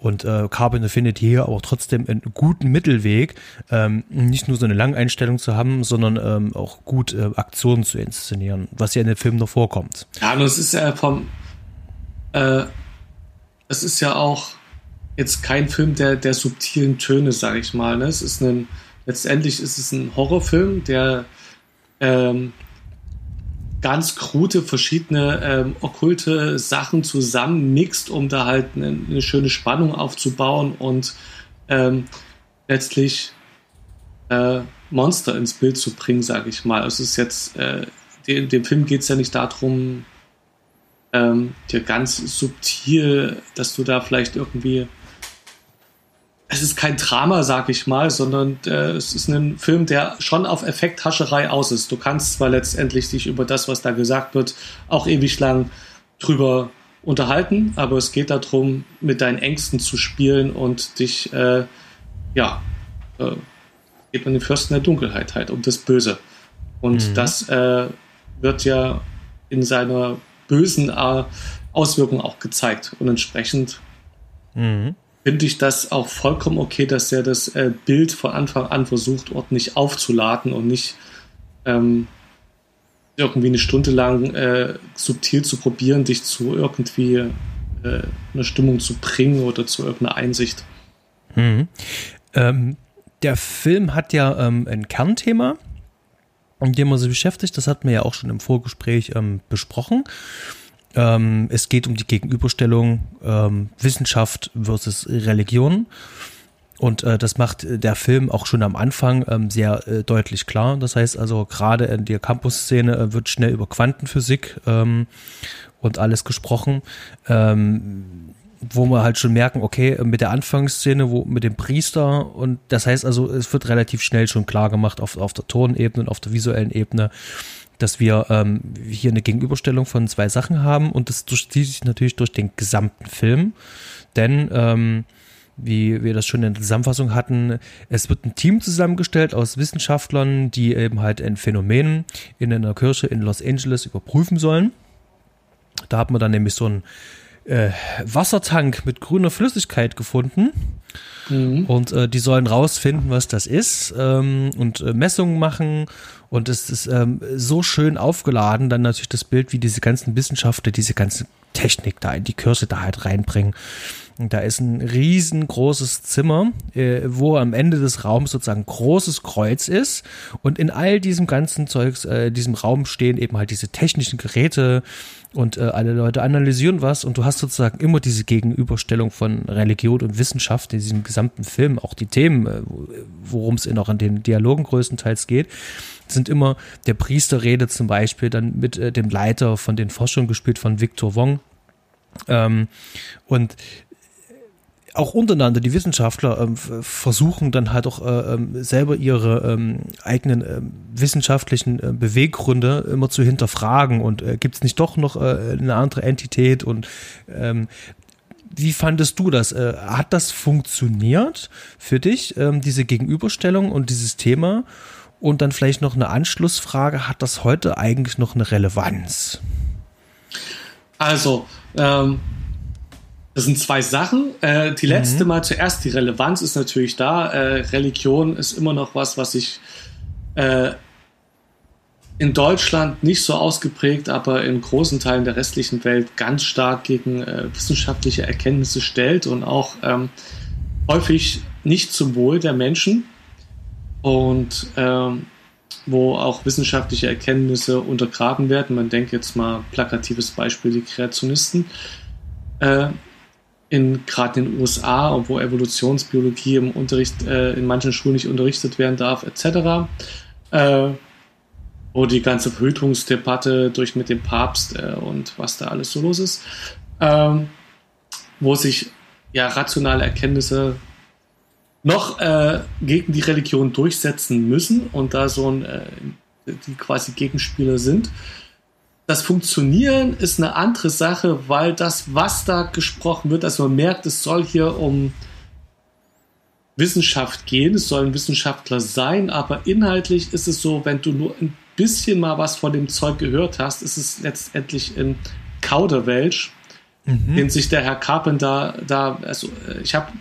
Und äh, Carbon findet hier auch trotzdem einen guten Mittelweg, ähm, nicht nur so eine Langeinstellung zu haben, sondern ähm, auch gut äh, Aktionen zu inszenieren, was ja in dem Film noch vorkommt. Ja, und es ist ja vom, äh, es ist ja auch jetzt kein Film der, der subtilen Töne, sage ich mal. Ne? Es ist ein, letztendlich ist es ein Horrorfilm, der ähm, ganz krude verschiedene ähm, okkulte Sachen zusammenmixt, um da halt eine, eine schöne Spannung aufzubauen und ähm, letztlich äh, Monster ins Bild zu bringen, sage ich mal. Es ist jetzt, äh, in dem Film geht es ja nicht darum, ähm, dir ganz subtil, dass du da vielleicht irgendwie es ist kein Drama, sag ich mal, sondern äh, es ist ein Film, der schon auf Effekthascherei aus ist. Du kannst zwar letztendlich dich über das, was da gesagt wird, auch ewig lang drüber unterhalten, aber es geht darum, mit deinen Ängsten zu spielen und dich, äh, ja, äh, geht man den Fürsten der Dunkelheit halt, um das Böse. Und mhm. das äh, wird ja in seiner bösen äh, Auswirkung auch gezeigt. Und entsprechend mhm finde ich das auch vollkommen okay, dass er das äh, Bild von Anfang an versucht, ordentlich aufzuladen und nicht ähm, irgendwie eine Stunde lang äh, subtil zu probieren, dich zu irgendwie äh, einer Stimmung zu bringen oder zu irgendeiner Einsicht. Mhm. Ähm, der Film hat ja ähm, ein Kernthema, mit dem man sich beschäftigt. Das hatten wir ja auch schon im Vorgespräch ähm, besprochen. Ähm, es geht um die Gegenüberstellung ähm, Wissenschaft versus Religion. Und äh, das macht der Film auch schon am Anfang ähm, sehr äh, deutlich klar. Das heißt also, gerade in der Campus-Szene äh, wird schnell über Quantenphysik ähm, und alles gesprochen. Ähm, wo wir halt schon merken, okay, mit der Anfangsszene, wo mit dem Priester und das heißt also, es wird relativ schnell schon klar gemacht auf, auf der Tonebene und auf der visuellen Ebene, dass wir ähm, hier eine Gegenüberstellung von zwei Sachen haben und das durchzieht sich natürlich durch den gesamten Film, denn ähm, wie wir das schon in der Zusammenfassung hatten, es wird ein Team zusammengestellt aus Wissenschaftlern, die eben halt ein Phänomen in einer Kirche in Los Angeles überprüfen sollen. Da hat man dann nämlich so einen äh, Wassertank mit grüner Flüssigkeit gefunden. Mhm. Und äh, die sollen rausfinden, was das ist ähm, und äh, Messungen machen und es ist ähm, so schön aufgeladen, dann natürlich das Bild, wie diese ganzen Wissenschaftler diese ganze Technik da in die Kirche da halt reinbringen. Da ist ein riesengroßes Zimmer, äh, wo am Ende des Raums sozusagen großes Kreuz ist. Und in all diesem ganzen Zeugs, äh, diesem Raum stehen eben halt diese technischen Geräte und äh, alle Leute analysieren was. Und du hast sozusagen immer diese Gegenüberstellung von Religion und Wissenschaft in diesem gesamten Film. Auch die Themen, äh, worum es auch in den Dialogen größtenteils geht sind immer, der Priester redet zum Beispiel dann mit äh, dem Leiter von den Forschungen gespielt von Victor Wong. Ähm, und auch untereinander, die Wissenschaftler ähm, versuchen dann halt auch äh, ähm, selber ihre ähm, eigenen äh, wissenschaftlichen äh, Beweggründe immer zu hinterfragen und äh, gibt es nicht doch noch äh, eine andere Entität und ähm, wie fandest du das? Äh, hat das funktioniert für dich, ähm, diese Gegenüberstellung und dieses Thema? Und dann vielleicht noch eine Anschlussfrage, hat das heute eigentlich noch eine Relevanz? Also, ähm, das sind zwei Sachen. Äh, die letzte mhm. Mal zuerst, die Relevanz ist natürlich da. Äh, Religion ist immer noch was, was sich äh, in Deutschland nicht so ausgeprägt, aber in großen Teilen der restlichen Welt ganz stark gegen äh, wissenschaftliche Erkenntnisse stellt und auch ähm, häufig nicht zum Wohl der Menschen und ähm, wo auch wissenschaftliche Erkenntnisse untergraben werden. Man denkt jetzt mal plakatives Beispiel die Kreationisten. Äh, in gerade in den USA, wo Evolutionsbiologie im Unterricht äh, in manchen Schulen nicht unterrichtet werden darf, etc. Äh, wo die ganze Verhütungsdebatte durch mit dem Papst äh, und was da alles so los ist, ähm, wo sich ja rationale Erkenntnisse noch äh, gegen die Religion durchsetzen müssen und da so ein, äh, die quasi Gegenspieler sind. Das Funktionieren ist eine andere Sache, weil das, was da gesprochen wird, also man merkt, es soll hier um Wissenschaft gehen, es sollen Wissenschaftler sein, aber inhaltlich ist es so, wenn du nur ein bisschen mal was von dem Zeug gehört hast, ist es letztendlich ein Kauderwelsch, mhm. den sich der Herr Carpenter da, also äh, ich habe,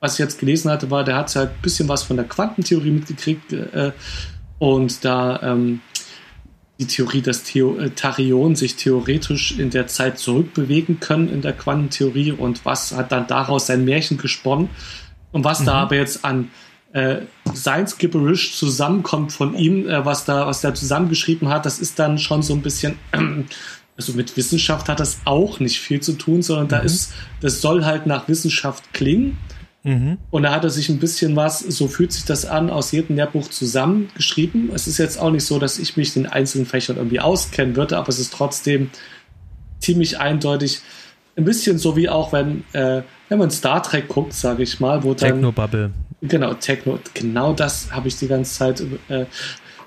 was ich jetzt gelesen hatte, war, der hat halt ein bisschen was von der Quantentheorie mitgekriegt äh, und da ähm, die Theorie, dass Theo äh, Tachyonen sich theoretisch in der Zeit zurückbewegen können in der Quantentheorie und was hat dann daraus sein Märchen gesponnen und was mhm. da aber jetzt an äh, Science Gibberish zusammenkommt von ihm, äh, was da was der zusammengeschrieben hat, das ist dann schon so ein bisschen also mit Wissenschaft hat das auch nicht viel zu tun, sondern mhm. da ist das soll halt nach Wissenschaft klingen Mhm. Und da hat er sich ein bisschen was, so fühlt sich das an, aus jedem Lehrbuch zusammengeschrieben. Es ist jetzt auch nicht so, dass ich mich in einzelnen Fächern irgendwie auskennen würde, aber es ist trotzdem ziemlich eindeutig. Ein bisschen so wie auch, wenn, äh, wenn man Star Trek guckt, sage ich mal, wo dann. Techno-Bubble. Genau, Techno, genau das habe ich die ganze Zeit äh,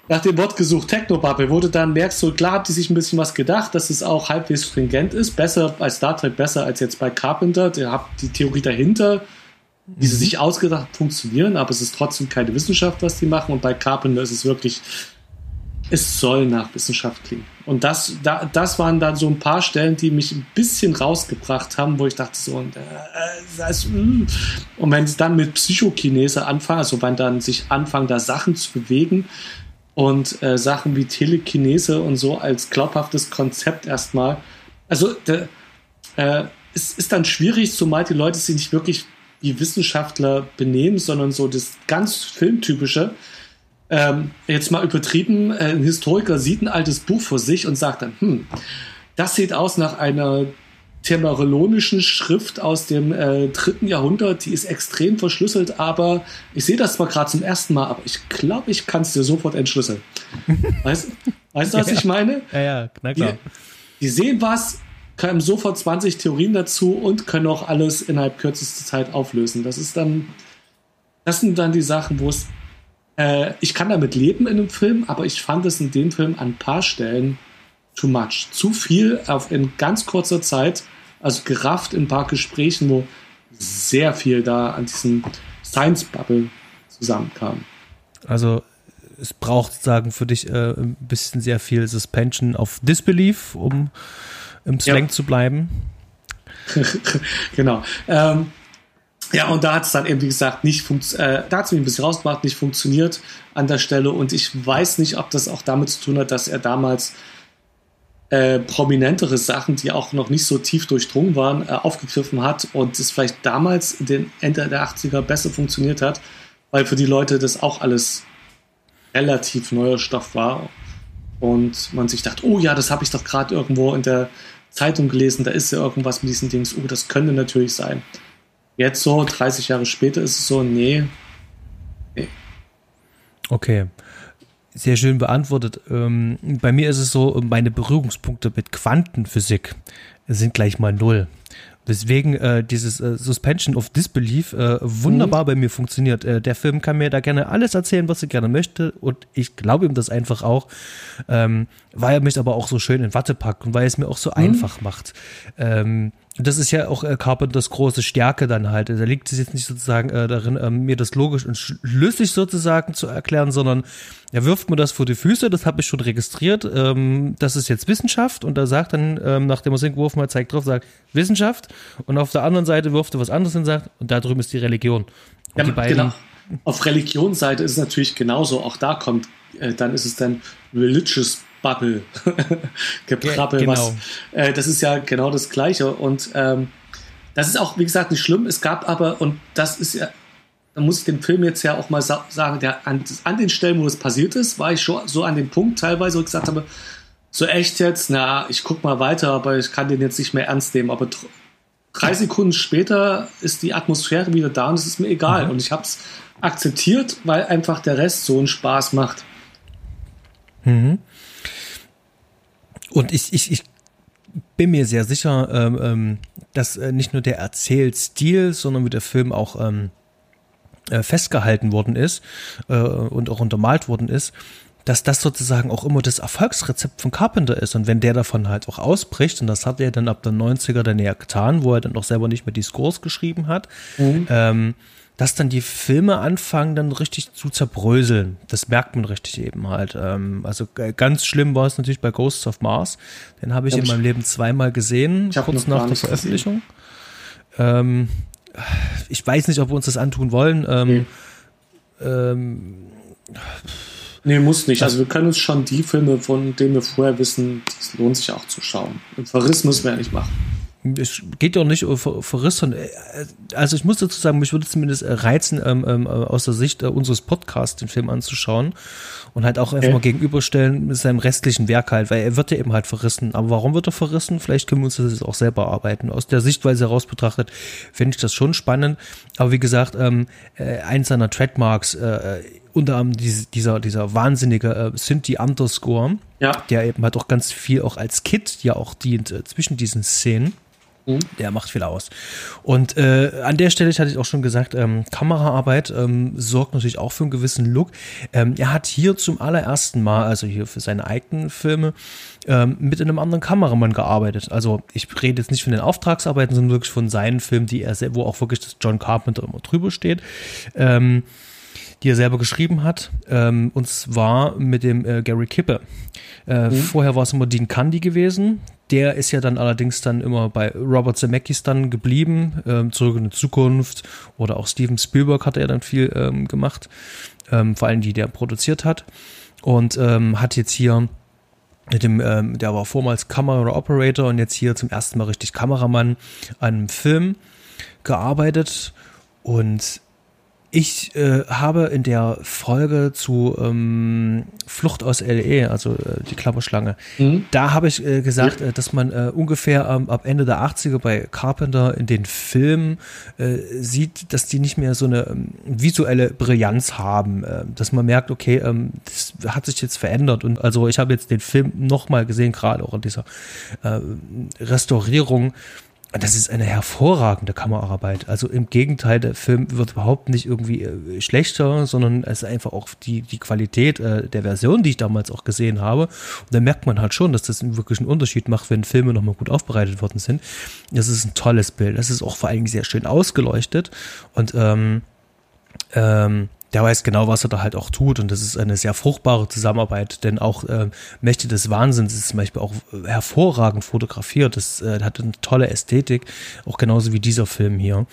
nach dem Wort gesucht, Techno-Bubble, du dann merkst, so klar habt die sich ein bisschen was gedacht, dass es auch halbwegs stringent ist, besser als Star Trek, besser als jetzt bei Carpenter, ihr habt die Theorie dahinter, die sie sich ausgedacht funktionieren, aber es ist trotzdem keine Wissenschaft, was die machen. Und bei Carpenter ist es wirklich, es soll nach Wissenschaft klingen. Und das, da, das waren dann so ein paar Stellen, die mich ein bisschen rausgebracht haben, wo ich dachte so, und, äh, das, mm. und wenn es dann mit Psychokinese anfangen, also wenn dann sich anfangen, da Sachen zu bewegen und äh, Sachen wie Telekinese und so als glaubhaftes Konzept erstmal, also de, äh, es ist dann schwierig, zumal die Leute sich nicht wirklich wie Wissenschaftler benehmen, sondern so das ganz Filmtypische. Ähm, jetzt mal übertrieben, äh, ein Historiker sieht ein altes Buch vor sich und sagt dann, hm, das sieht aus nach einer temerolonischen Schrift aus dem äh, dritten Jahrhundert, die ist extrem verschlüsselt, aber ich sehe das zwar gerade zum ersten Mal, aber ich glaube, ich kann es dir sofort entschlüsseln. Weißt, weißt du, was ja. ich meine? Ja, ja, na klar. Die, die sehen was, können sofort 20 Theorien dazu und können auch alles innerhalb kürzester Zeit auflösen. Das ist dann, das sind dann die Sachen, wo es, äh, ich kann damit leben in einem Film, aber ich fand es in dem Film an ein paar Stellen too much. Zu viel auf in ganz kurzer Zeit, also gerafft in ein paar Gesprächen, wo sehr viel da an diesem Science-Bubble zusammenkam. Also es braucht sozusagen für dich äh, ein bisschen sehr viel Suspension of Disbelief, um im Slang ja. zu bleiben. genau. Ähm, ja, und da hat es dann eben, wie gesagt, nicht funktioniert, äh, da hat es mich ein bisschen rausgemacht, nicht funktioniert an der Stelle. Und ich weiß nicht, ob das auch damit zu tun hat, dass er damals äh, prominentere Sachen, die auch noch nicht so tief durchdrungen waren, äh, aufgegriffen hat und es vielleicht damals in den Ende der 80er besser funktioniert hat, weil für die Leute das auch alles relativ neuer Stoff war und man sich dachte, oh ja, das habe ich doch gerade irgendwo in der Zeitung gelesen, da ist ja irgendwas mit diesen Dings, oh, das könnte natürlich sein. Jetzt so, 30 Jahre später ist es so, nee. nee. Okay. Sehr schön beantwortet. Ähm, bei mir ist es so, meine Berührungspunkte mit Quantenphysik sind gleich mal null. Deswegen äh, dieses äh, Suspension of Disbelief äh, wunderbar mhm. bei mir funktioniert. Äh, der Film kann mir da gerne alles erzählen, was er gerne möchte. Und ich glaube ihm das einfach auch, ähm, weil er mich aber auch so schön in Watte packt und weil es mir auch so mhm. einfach macht. Ähm, das ist ja auch äh, Carpenters große Stärke dann halt. Da liegt es jetzt nicht sozusagen äh, darin, äh, mir das logisch und schlüssig sozusagen zu erklären, sondern er wirft mir das vor die Füße, das habe ich schon registriert. Ähm, das ist jetzt Wissenschaft und er sagt dann, ähm, nachdem er es hingeworfen hat, zeigt drauf, sagt Wissenschaft und auf der anderen Seite wirft er was anderes und sagt, und da drüben ist die Religion. Ja, die beiden, genau. Auf Religionsseite ist es natürlich genauso. Auch da kommt, äh, dann ist es dann Religious Bubble, Geprabbel, genau. was. Äh, das ist ja genau das Gleiche. Und ähm, das ist auch, wie gesagt, nicht schlimm. Es gab aber, und das ist ja, da muss ich dem Film jetzt ja auch mal sa sagen, der, an, an, den Stellen, wo das passiert ist, war ich schon so an dem Punkt teilweise, wo ich gesagt habe, so echt jetzt, na, ich guck mal weiter, aber ich kann den jetzt nicht mehr ernst nehmen. Aber drei Sekunden später ist die Atmosphäre wieder da und es ist mir egal. Mhm. Und ich habe es akzeptiert, weil einfach der Rest so einen Spaß macht. Mhm. Und ich, ich, ich bin mir sehr sicher, ähm, ähm, dass äh, nicht nur der Erzählstil, sondern wie der Film auch ähm, äh, festgehalten worden ist äh, und auch untermalt worden ist, dass das sozusagen auch immer das Erfolgsrezept von Carpenter ist. Und wenn der davon halt auch ausbricht, und das hat er dann ab den 90er dann ja getan, wo er dann auch selber nicht mehr die Scores geschrieben hat, mhm. ähm, dass dann die Filme anfangen, dann richtig zu zerbröseln. Das merkt man richtig eben halt. Ähm, also ganz schlimm war es natürlich bei Ghosts of Mars. Den habe ich in meinem Leben zweimal gesehen, kurz nach der Veröffentlichung. Ähm, ich weiß nicht, ob wir uns das antun wollen. Ähm, nee. ähm, nee, muss nicht. Also wir können uns schon die Filme, von denen wir vorher wissen, es lohnt sich auch zu schauen. Verriss müssen wir ja nicht machen es geht ja auch nicht Verriss, äh, also ich muss dazu sagen, mich würde zumindest äh, reizen, ähm, ähm, aus der Sicht äh, unseres Podcasts den Film anzuschauen und halt auch einfach okay. mal gegenüberstellen mit seinem restlichen Werk halt, weil er wird ja eben halt verrissen. Aber warum wird er verrissen? Vielleicht können wir uns das auch selber arbeiten. Aus der Sichtweise heraus betrachtet finde ich das schon spannend. Aber wie gesagt, ähm, äh, eins seiner Trademarks, äh, unter anderem dieser, dieser wahnsinnige äh, Synthi Underscore, ja. der eben halt auch ganz viel auch als Kit ja auch dient äh, zwischen diesen Szenen. Mhm. Der macht viel aus. Und äh, an der Stelle, ich hatte ich auch schon gesagt, ähm, Kameraarbeit ähm, sorgt natürlich auch für einen gewissen Look. Ähm, er hat hier zum allerersten Mal, also hier für seine eigenen Filme, ähm, mit einem anderen Kameramann gearbeitet. Also ich rede jetzt nicht von den Auftragsarbeiten, sondern wirklich von seinen Filmen, die er, wo auch wirklich das John Carpenter immer drüber steht. Ähm, die er selber geschrieben hat. Ähm, und zwar mit dem äh, Gary Kippe. Äh, mhm. Vorher war es immer Dean Candy gewesen. Der ist ja dann allerdings dann immer bei Robert Zemeckis dann geblieben, ähm, zurück in die Zukunft oder auch Steven Spielberg hat er dann viel ähm, gemacht, ähm, vor allem die, der produziert hat. Und ähm, hat jetzt hier mit dem, ähm, der war vormals Kamera Operator und jetzt hier zum ersten Mal richtig Kameramann an einem Film gearbeitet. Und ich äh, habe in der Folge zu ähm, Flucht aus LE, also äh, die Klapperschlange, mhm. da habe ich äh, gesagt, ja. Äh, dass man äh, ungefähr ähm, ab Ende der 80er bei Carpenter in den Filmen äh, sieht, dass die nicht mehr so eine ähm, visuelle Brillanz haben, äh, dass man merkt, okay, ähm, das hat sich jetzt verändert und also ich habe jetzt den Film nochmal gesehen, gerade auch in dieser äh, Restaurierung das ist eine hervorragende Kameraarbeit. Also im Gegenteil, der Film wird überhaupt nicht irgendwie äh, schlechter, sondern es ist einfach auch die, die Qualität äh, der Version, die ich damals auch gesehen habe. Und da merkt man halt schon, dass das wirklich einen Unterschied macht, wenn Filme nochmal gut aufbereitet worden sind. Das ist ein tolles Bild. Das ist auch vor allen Dingen sehr schön ausgeleuchtet. Und ähm, ähm, der weiß genau, was er da halt auch tut und das ist eine sehr fruchtbare Zusammenarbeit, denn auch äh, Mächte des Wahnsinns ist zum Beispiel auch hervorragend fotografiert, das äh, hat eine tolle Ästhetik, auch genauso wie dieser Film hier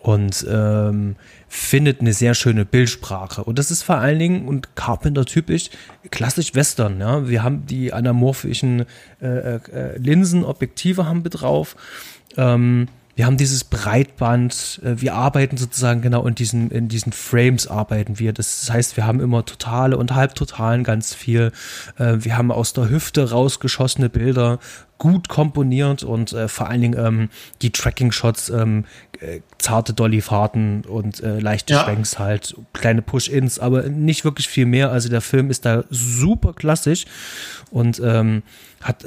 und ähm, findet eine sehr schöne Bildsprache und das ist vor allen Dingen und Carpenter typisch klassisch Western, ja, wir haben die anamorphischen äh, äh, Linsen, Objektive haben wir drauf, ähm, wir haben dieses Breitband, äh, wir arbeiten sozusagen genau in diesen, in diesen Frames arbeiten wir. Das heißt, wir haben immer totale und halbtotalen ganz viel. Äh, wir haben aus der Hüfte rausgeschossene Bilder, gut komponiert und äh, vor allen Dingen ähm, die Tracking-Shots, ähm, äh, zarte Dolly-Fahrten und äh, leichte ja. Schwenks halt, kleine Push-Ins, aber nicht wirklich viel mehr. Also der Film ist da super klassisch und ähm, hat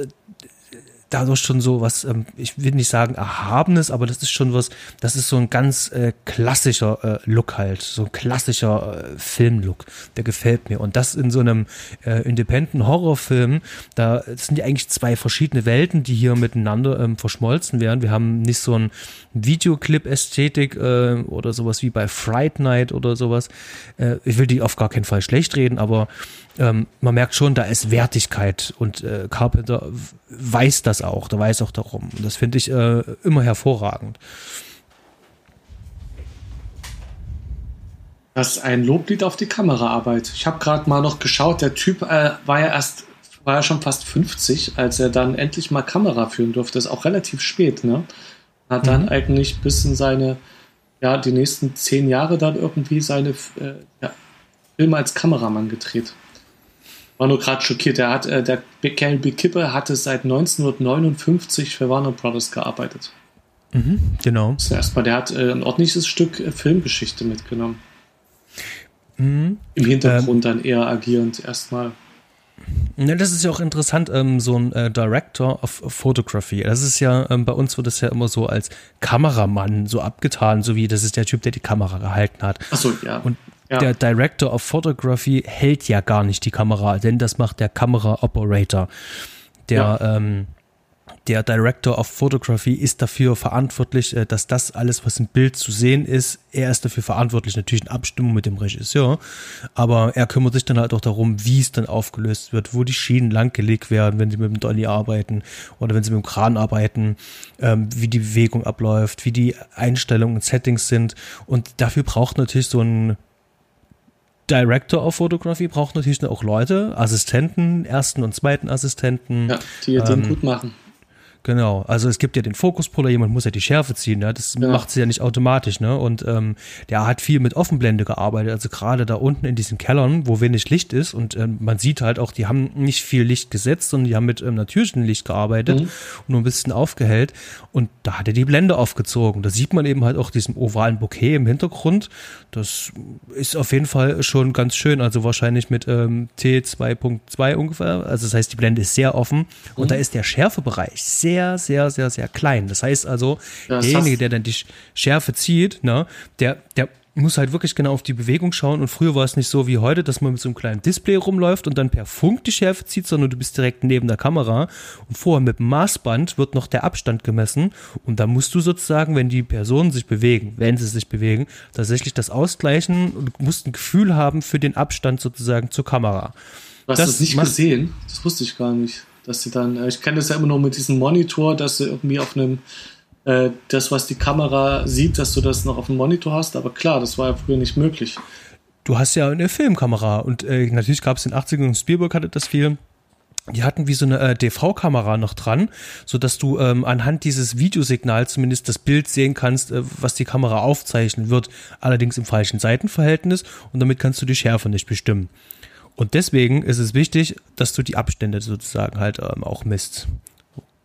dadurch schon so was, ähm, ich will nicht sagen Erhabenes, aber das ist schon was, das ist so ein ganz äh, klassischer äh, Look halt, so ein klassischer äh, Filmlook, der gefällt mir. Und das in so einem äh, Independent-Horrorfilm, da sind ja eigentlich zwei verschiedene Welten, die hier miteinander ähm, verschmolzen werden. Wir haben nicht so ein Videoclip-Ästhetik äh, oder sowas wie bei Fright Night oder sowas. Äh, ich will die auf gar keinen Fall schlecht reden, aber ähm, man merkt schon, da ist Wertigkeit und äh, Carpenter weiß das auch, der weiß auch darum. Und das finde ich äh, immer hervorragend. Das ist ein Loblied auf die Kameraarbeit. Ich habe gerade mal noch geschaut, der Typ äh, war ja erst, war ja schon fast 50, als er dann endlich mal Kamera führen durfte. Das ist auch relativ spät, ne? Hat mhm. dann eigentlich bis in seine, ja, die nächsten zehn Jahre dann irgendwie seine äh, ja, Filme als Kameramann gedreht war nur gerade schockiert. Er hat, äh, der Gary B. Kipper hatte seit 1959 für Warner Brothers gearbeitet. Mhm, genau. Das erstmal, der hat äh, ein ordentliches Stück äh, Filmgeschichte mitgenommen. Mhm. Im Hintergrund ähm, dann eher agierend erstmal. Ja, das ist ja auch interessant, ähm, so ein äh, Director of Photography. Das ist ja, ähm, bei uns wird das ja immer so als Kameramann so abgetan, so wie das ist der Typ, der die Kamera gehalten hat. Achso, ja. Und ja. Der Director of Photography hält ja gar nicht die Kamera, denn das macht der Kamera-Operator. Der, ja. ähm, der Director of Photography ist dafür verantwortlich, äh, dass das alles, was im Bild zu sehen ist, er ist dafür verantwortlich, natürlich in Abstimmung mit dem Regisseur, aber er kümmert sich dann halt auch darum, wie es dann aufgelöst wird, wo die Schienen langgelegt werden, wenn sie mit dem Dolly arbeiten oder wenn sie mit dem Kran arbeiten, ähm, wie die Bewegung abläuft, wie die Einstellungen und Settings sind und dafür braucht natürlich so ein Director of Photography braucht natürlich auch Leute, Assistenten, ersten und zweiten Assistenten. Ja, die ähm, den gut machen. Genau, also es gibt ja den Fokuspuller, jemand muss ja die Schärfe ziehen, ne? das ja. macht sie ja nicht automatisch, ne? Und ähm, der hat viel mit Offenblende gearbeitet, also gerade da unten in diesen Kellern, wo wenig Licht ist und ähm, man sieht halt auch, die haben nicht viel Licht gesetzt, sondern die haben mit ähm, natürlichem Licht gearbeitet mhm. und nur ein bisschen aufgehellt und da hat er die Blende aufgezogen. Da sieht man eben halt auch diesen ovalen Bouquet im Hintergrund. Das ist auf jeden Fall schon ganz schön, also wahrscheinlich mit ähm, T2.2 ungefähr, also das heißt, die Blende ist sehr offen und mhm. da ist der Schärfebereich sehr sehr, sehr, sehr, sehr klein. Das heißt also, ja, derjenige, der dann die Schärfe zieht, ne, der, der muss halt wirklich genau auf die Bewegung schauen. Und früher war es nicht so wie heute, dass man mit so einem kleinen Display rumläuft und dann per Funk die Schärfe zieht, sondern du bist direkt neben der Kamera. Und vorher mit dem Maßband wird noch der Abstand gemessen. Und da musst du sozusagen, wenn die Personen sich bewegen, wenn sie sich bewegen, tatsächlich das ausgleichen und musst ein Gefühl haben für den Abstand sozusagen zur Kamera. Du hast das, das nicht gesehen? Das wusste ich gar nicht dass sie dann, äh, ich kenne das ja immer noch mit diesem Monitor, dass du irgendwie auf einem, äh, das, was die Kamera sieht, dass du das noch auf dem Monitor hast, aber klar, das war ja früher nicht möglich. Du hast ja eine Filmkamera und äh, natürlich gab es in den 80ern und Spielberg hatte das viel. Die hatten wie so eine äh, DV-Kamera noch dran, so dass du ähm, anhand dieses Videosignals zumindest das Bild sehen kannst, äh, was die Kamera aufzeichnen wird, allerdings im falschen Seitenverhältnis und damit kannst du die Schärfe nicht bestimmen. Und deswegen ist es wichtig, dass du die Abstände sozusagen halt ähm, auch misst.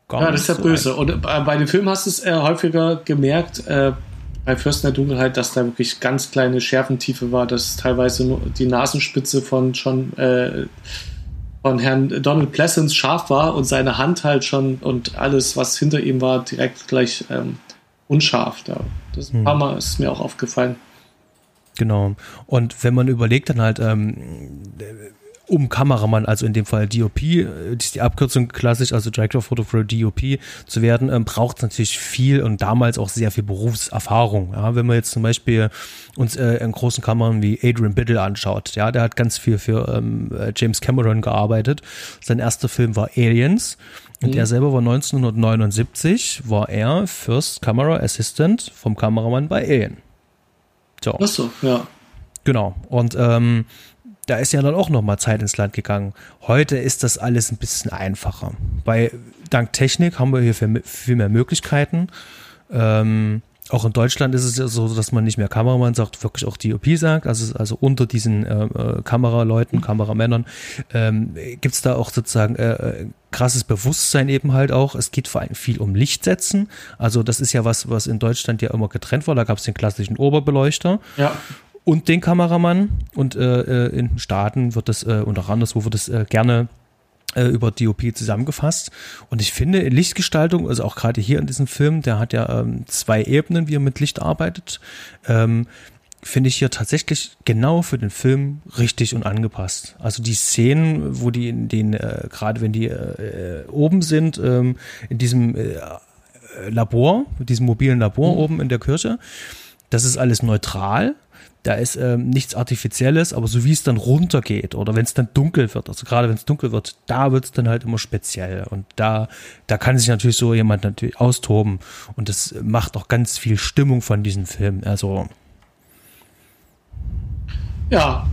Gar ja, das ist ja so böse. Und äh, bei dem Film hast du es äh, häufiger gemerkt, äh, bei Fürsten der Dunkelheit, dass da wirklich ganz kleine Schärfentiefe war, dass teilweise nur die Nasenspitze von schon äh, von Herrn Donald Pleasance scharf war und seine Hand halt schon und alles, was hinter ihm war, direkt gleich ähm, unscharf. Da. Das ein paar hm. Mal ist mir auch aufgefallen. Genau. Und wenn man überlegt, dann halt, ähm, um Kameramann, also in dem Fall DOP, äh, ist die Abkürzung klassisch, also Director of Photography DOP zu werden, ähm, braucht es natürlich viel und damals auch sehr viel Berufserfahrung. Ja, wenn man jetzt zum Beispiel uns äh, in großen Kameran wie Adrian Biddle anschaut, ja, der hat ganz viel für ähm, äh, James Cameron gearbeitet. Sein erster Film war Aliens. Und mhm. er selber war 1979, war er First Camera Assistant vom Kameramann bei Alien. So. Ach so, ja. Genau. Und ähm, da ist ja dann auch noch mal Zeit ins Land gegangen. Heute ist das alles ein bisschen einfacher. Bei dank Technik haben wir hier viel, viel mehr Möglichkeiten. Ähm, auch in Deutschland ist es ja so, dass man nicht mehr Kameramann sagt, wirklich auch DOP sagt. Also, also unter diesen äh, äh, Kameraleuten, Kameramännern ähm, gibt es da auch sozusagen äh, äh, krasses Bewusstsein eben halt auch. Es geht vor allem viel um Lichtsetzen. Also das ist ja was, was in Deutschland ja immer getrennt war. Da gab es den klassischen Oberbeleuchter. Ja und den Kameramann. Und äh, äh, in den Staaten wird das, äh, und auch anderswo wird das äh, gerne äh, über DOP zusammengefasst. Und ich finde Lichtgestaltung, also auch gerade hier in diesem Film, der hat ja ähm, zwei Ebenen, wie er mit Licht arbeitet, ähm, finde ich hier tatsächlich genau für den Film richtig und angepasst. Also die Szenen, wo die in den, äh, gerade wenn die äh, oben sind, ähm, in diesem äh, Labor, diesem mobilen Labor mhm. oben in der Kirche, das ist alles neutral da ist ähm, nichts Artifizielles, aber so wie es dann runtergeht oder wenn es dann dunkel wird, also gerade wenn es dunkel wird, da wird es dann halt immer speziell und da, da kann sich natürlich so jemand natürlich austoben und das macht auch ganz viel Stimmung von diesem Film. Also ja,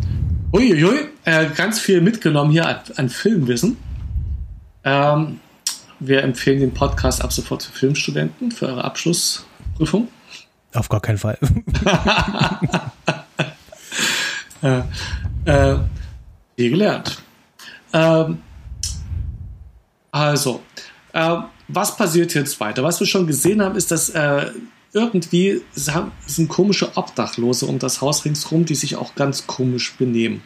uiuiui, äh, ganz viel mitgenommen hier an, an Filmwissen. Ähm, wir empfehlen den Podcast ab sofort für Filmstudenten für eure Abschlussprüfung. Auf gar keinen Fall. äh, äh, viel gelernt. Ähm, also, äh, was passiert jetzt weiter? Was wir schon gesehen haben, ist, dass äh, irgendwie sind komische Obdachlose um das Haus ringsherum, die sich auch ganz komisch benehmen.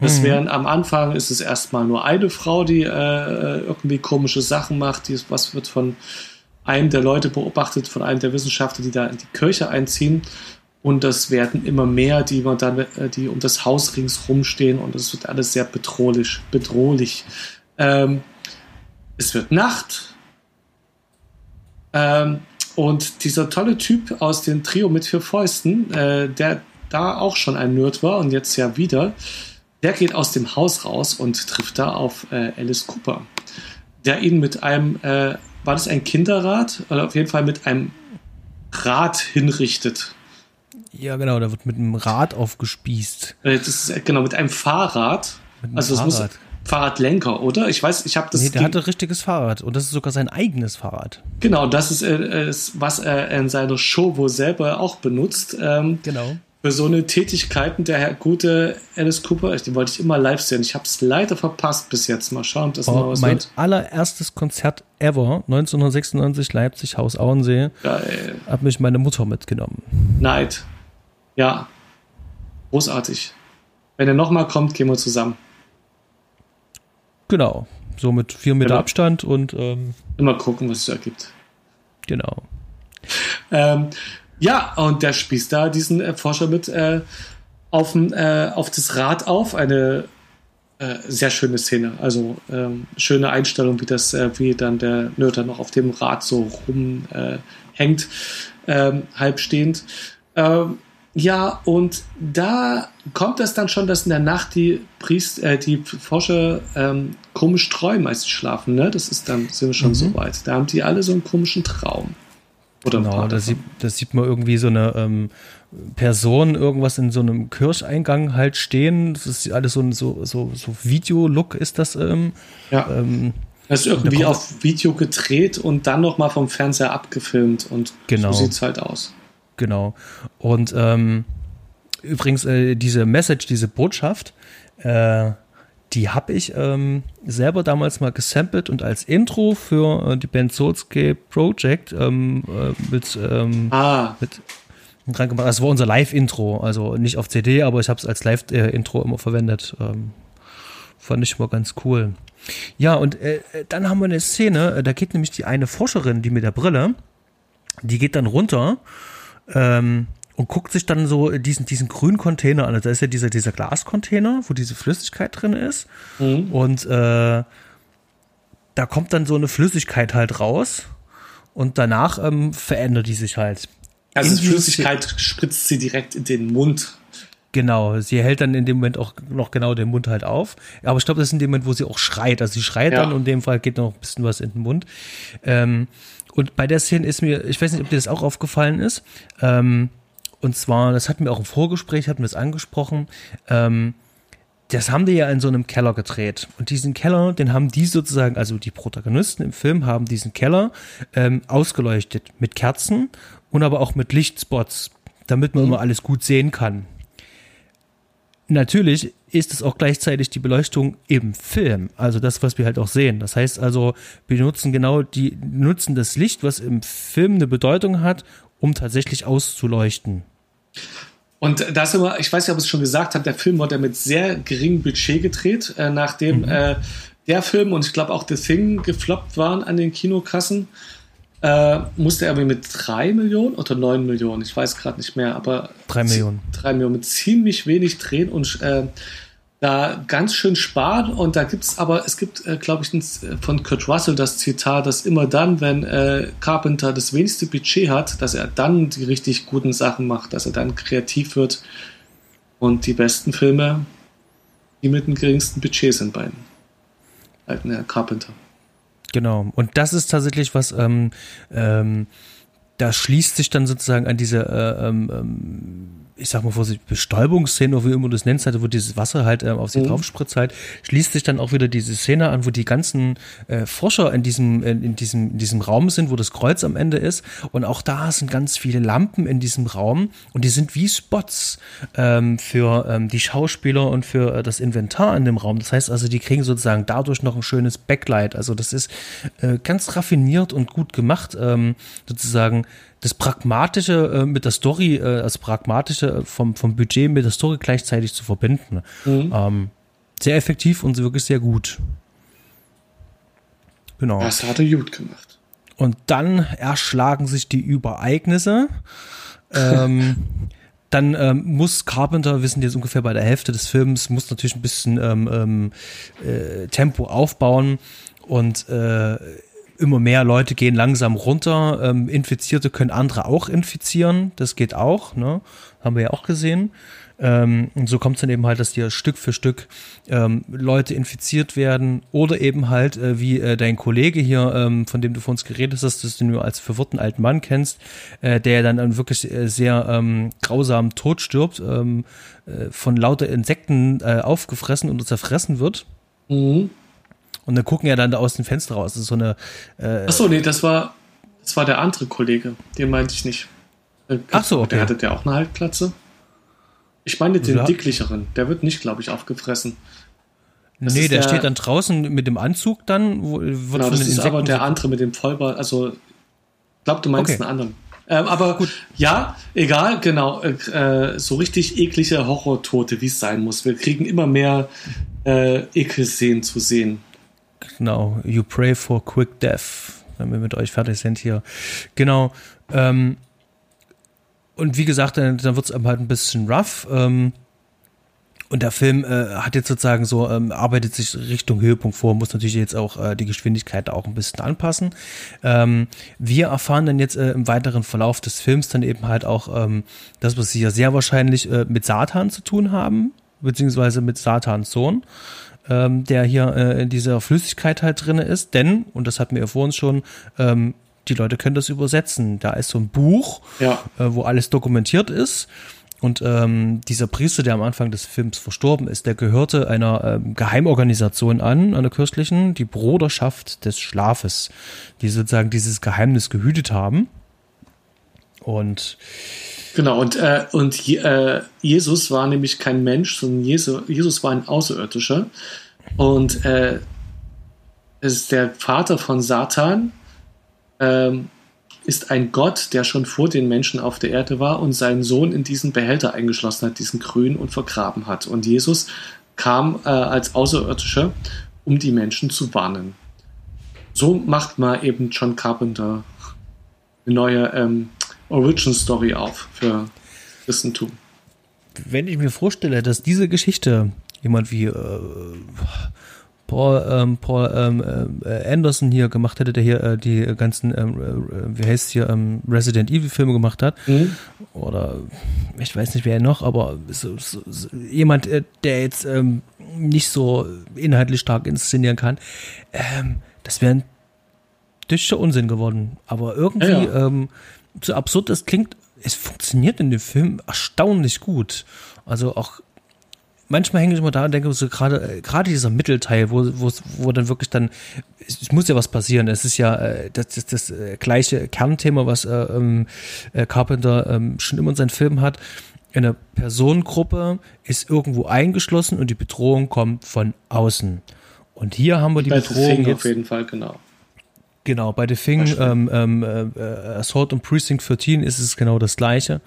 Das mhm. wären am Anfang ist es erstmal nur eine Frau, die äh, irgendwie komische Sachen macht, die was wird von einem der Leute beobachtet, von einem der Wissenschaftler, die da in die Kirche einziehen. Und das werden immer mehr, die man dann, äh, die um das Haus ringsherum stehen und es wird alles sehr bedrohlich. bedrohlich. Ähm, es wird Nacht. Ähm, und dieser tolle Typ aus dem Trio mit vier Fäusten, äh, der da auch schon ein Nerd war und jetzt ja wieder, der geht aus dem Haus raus und trifft da auf äh, Alice Cooper, der ihn mit einem, äh, war das ein Kinderrad? Oder auf jeden Fall mit einem Rad hinrichtet. Ja, genau, da wird mit einem Rad aufgespießt. Äh, ist, äh, genau, mit einem Fahrrad. Mit einem also es muss Fahrrad. Fahrradlenker, oder? Ich weiß, ich habe das. Nee, der hatte richtiges Fahrrad und das ist sogar sein eigenes Fahrrad. genau, das ist, äh, ist, was er in seiner Show wohl selber auch benutzt. Ähm, Genau. für so eine Tätigkeiten der Herr gute Alice Cooper, den wollte ich immer live sehen. Ich habe es leider verpasst bis jetzt. Mal schauen, ob das noch War was Oh, mein wird. allererstes Konzert ever, 1996, Leipzig, Haus Auensee, Geil. hat mich meine Mutter mitgenommen. Neid. Ja. Großartig. Wenn er nochmal kommt, gehen wir zusammen. Genau. So mit vier Meter Genau. Abstand und ähm, Immer gucken, was es ergibt. genau. Ähm, ja, und der spießt da diesen äh, Forscher mit äh, auf, äh, auf das Rad auf. Eine äh, sehr schöne Szene. Also ähm, schöne Einstellung, wie das, äh, wie dann der dann noch auf dem Rad so rumhängt, äh, ja, und da kommt es dann schon, dass in der Nacht die Priest, äh, die Forscher ähm, komisch träumen, als sie schlafen. Ne? Das ist dann sind wir schon Mhm. so weit. Da haben die alle so einen komischen Traum. Oder ein Genau, da sieht, da sieht man irgendwie so eine ähm, Person irgendwas in so einem Kircheingang halt stehen. Das ist alles so ein so, so, so Videolook ist das. Ähm, Ja. ähm, Das ist irgendwie auf Video gedreht und dann nochmal vom Fernseher abgefilmt und Genau. so sieht es halt aus. Genau. Und ähm, übrigens, äh, diese Message, diese Botschaft, äh, die habe ich ähm, selber damals mal gesampelt und als Intro für äh, die Band Soulscape Project ähm, äh, mit, ähm, Ah, mit dran gemacht. Das war unser Live-Intro, also nicht auf CD, aber ich habe es als Live-Intro immer verwendet. Ähm, fand ich immer ganz cool. Ja, und äh, dann haben wir eine Szene, äh, da geht nämlich die eine Forscherin, die mit der Brille, die geht dann runter ähm, und guckt sich dann so diesen, diesen grünen Container an. Also Da ist ja dieser, dieser Glascontainer, wo diese Flüssigkeit drin ist. Mhm. Und äh, da kommt dann so eine Flüssigkeit halt raus. Und danach ähm, verändert die sich halt. also die Flüssigkeit spritzt sie direkt in den Mund. Genau, sie hält dann in dem Moment auch noch genau den Mund halt auf. Aber ich glaube, das ist in dem Moment, wo sie auch schreit. Also sie schreit Ja. dann und in dem Fall geht noch ein bisschen was in den Mund. Ähm, und bei der Szene ist mir, ich weiß nicht, ob dir das auch aufgefallen ist. Ähm, und zwar, das hatten wir auch im Vorgespräch, hatten wir es angesprochen. Ähm, das haben die ja in so einem Keller gedreht. Und diesen Keller, den haben die sozusagen, also die Protagonisten im Film haben diesen Keller ähm, ausgeleuchtet mit Kerzen und aber auch mit Lichtspots, damit man immer alles gut sehen kann. Natürlich ist es auch gleichzeitig die Beleuchtung im Film, also das, was wir halt auch sehen. Das heißt also, wir nutzen genau die, nutzen das Licht, was im Film eine Bedeutung hat, um tatsächlich auszuleuchten. Und das immer, ich weiß nicht, ob ich es schon gesagt habe, der Film wurde mit sehr geringem Budget gedreht, äh, nachdem äh, der Film und ich glaube auch The Thing gefloppt waren an den Kinokassen. Äh, musste er aber mit drei Millionen oder neun Millionen, ich weiß gerade nicht mehr, aber Drei Millionen. drei Millionen mit ziemlich wenig drehen und äh, da ganz schön sparen. Und da gibt es aber, es gibt, äh, glaube ich, ein, von Kurt Russell das Zitat, dass immer dann, wenn äh, Carpenter das wenigste Budget hat, dass er dann die richtig guten Sachen macht, dass er dann kreativ wird und die besten Filme, die mit dem geringsten Budget sind bei alten Herr Carpenter. Genau. Und das ist tatsächlich was, ähm, ähm, da schließt sich dann sozusagen an diese, äh, ähm, ähm, ich sag mal vorsichtig, Bestäubungsszene, oder wie immer du das nennst, halt, wo dieses Wasser halt ähm, auf sie Mhm. drauf spritzt halt, schließt sich dann auch wieder diese Szene an, wo die ganzen äh, Forscher in diesem, in, in diesem, in diesem Raum sind, wo das Kreuz am Ende ist. Und auch da sind ganz viele Lampen in diesem Raum und die sind wie Spots ähm, für ähm, die Schauspieler und für äh, das Inventar in dem Raum. Das heißt also, die kriegen sozusagen dadurch noch ein schönes Backlight. Also das ist äh, ganz raffiniert und gut gemacht, ähm, sozusagen das Pragmatische äh, mit der Story, äh, das Pragmatische äh, vom, vom Budget mit der Story gleichzeitig zu verbinden. Ähm, sehr effektiv und wirklich sehr gut. Genau. Das hat er gut gemacht. Und dann erschlagen sich die Übereignisse. ähm, dann ähm, muss Carpenter, wissen die jetzt ungefähr bei der Hälfte des Films, muss natürlich ein bisschen ähm, ähm, äh, Tempo aufbauen und äh, immer mehr Leute gehen langsam runter. Ähm, Infizierte können andere auch infizieren. Das geht auch, ne? Haben wir ja auch gesehen. Ähm, und so kommt es dann eben halt, dass dir Stück für Stück ähm, Leute infiziert werden oder eben halt, äh, wie äh, dein Kollege hier, ähm, von dem du vor uns geredet hast, dass du nur als verwirrten alten Mann kennst, äh, der dann, dann wirklich äh, sehr ähm, grausam tot stirbt, ähm, äh, von lauter Insekten äh, aufgefressen und zerfressen wird. Mhm. Und dann gucken ja dann da aus dem Fenster raus. Das ist so eine. Äh, Achso, nee, das war, das war der andere Kollege. Den meinte ich nicht. Ach so, okay. Der hatte der auch eine Haltplatze? Ich meine den ja. dicklicheren. Der wird nicht, glaube ich, aufgefressen. Das nee, der, der, steht dann draußen mit dem Anzug dann. Wo, wird genau, das ist aber der andere mit dem Vollbart. Also, ich glaube, du meinst okay. einen anderen. Ähm, aber gut, ja, egal, genau. Äh, so richtig eklige Horrortote, wie es sein muss. Wir kriegen immer mehr äh, Ekelszenen zu sehen. Genau, you pray for quick death, wenn wir mit euch fertig sind hier. Genau. Ähm, und wie gesagt, dann, dann wird es halt ein bisschen rough. Ähm, und der Film äh, hat jetzt sozusagen so, ähm, arbeitet sich Richtung Höhepunkt vor, muss natürlich jetzt auch äh, die Geschwindigkeit auch ein bisschen anpassen. Ähm, wir erfahren dann jetzt äh, im weiteren Verlauf des Films dann eben halt auch, ähm, dass wir es ja sehr wahrscheinlich äh, mit Satan zu tun haben, beziehungsweise mit Satans Sohn ähm, der hier äh, in dieser Flüssigkeit halt drin ist. Denn, und das hatten wir ja vor uns schon, ähm, die Leute können das übersetzen. Da ist so ein Buch, ja. äh, wo alles dokumentiert ist. Und ähm, dieser Priester, der am Anfang des Films verstorben ist, der gehörte einer ähm, Geheimorganisation an, einer kirchlichen, die Bruderschaft des Schlafes, die sozusagen dieses Geheimnis gehütet haben. Und genau, und, äh, und äh, Jesus war nämlich kein Mensch, sondern Jesus, Jesus war ein Außerirdischer. Und äh, ist der Vater von Satan. Ähm, ist ein Gott, der schon vor den Menschen auf der Erde war und seinen Sohn in diesen Behälter eingeschlossen hat, diesen grün und vergraben hat. Und Jesus kam äh, als Außerirdischer, um die Menschen zu warnen. So macht mal eben John Carpenter eine neue ähm, Origin Story auf für Christentum. Wenn ich mir vorstelle, dass diese Geschichte jemand wie äh, Paul, ähm, Paul ähm, äh, Anderson hier gemacht hätte, der hier äh, die ganzen, ähm, äh, wie heißt hier, ähm, Resident Evil Filme gemacht hat. Mhm. Oder ich weiß nicht wer noch, aber so, so, so, jemand, äh, der jetzt ähm, nicht so inhaltlich stark inszenieren kann. Ähm, das wäre ein düster Unsinn geworden. Aber irgendwie, ja, ja. So absurd es klingt, es funktioniert in dem Film erstaunlich gut. Also auch manchmal hänge ich immer da und denke so gerade äh, gerade dieser Mittelteil, wo, wo, wo dann wirklich dann es muss ja was passieren. Es ist ja äh, das, das, das äh, gleiche Kernthema, was äh, ähm, äh, Carpenter äh, schon immer in seinen Filmen hat. Eine Personengruppe ist irgendwo eingeschlossen und die Bedrohung kommt von außen. Und hier haben wir die Bedrohung jetzt, auf jeden Fall genau. Genau, bei The Thing, ähm, ähm, äh, Assault on Precinct 14 ist es genau das gleiche.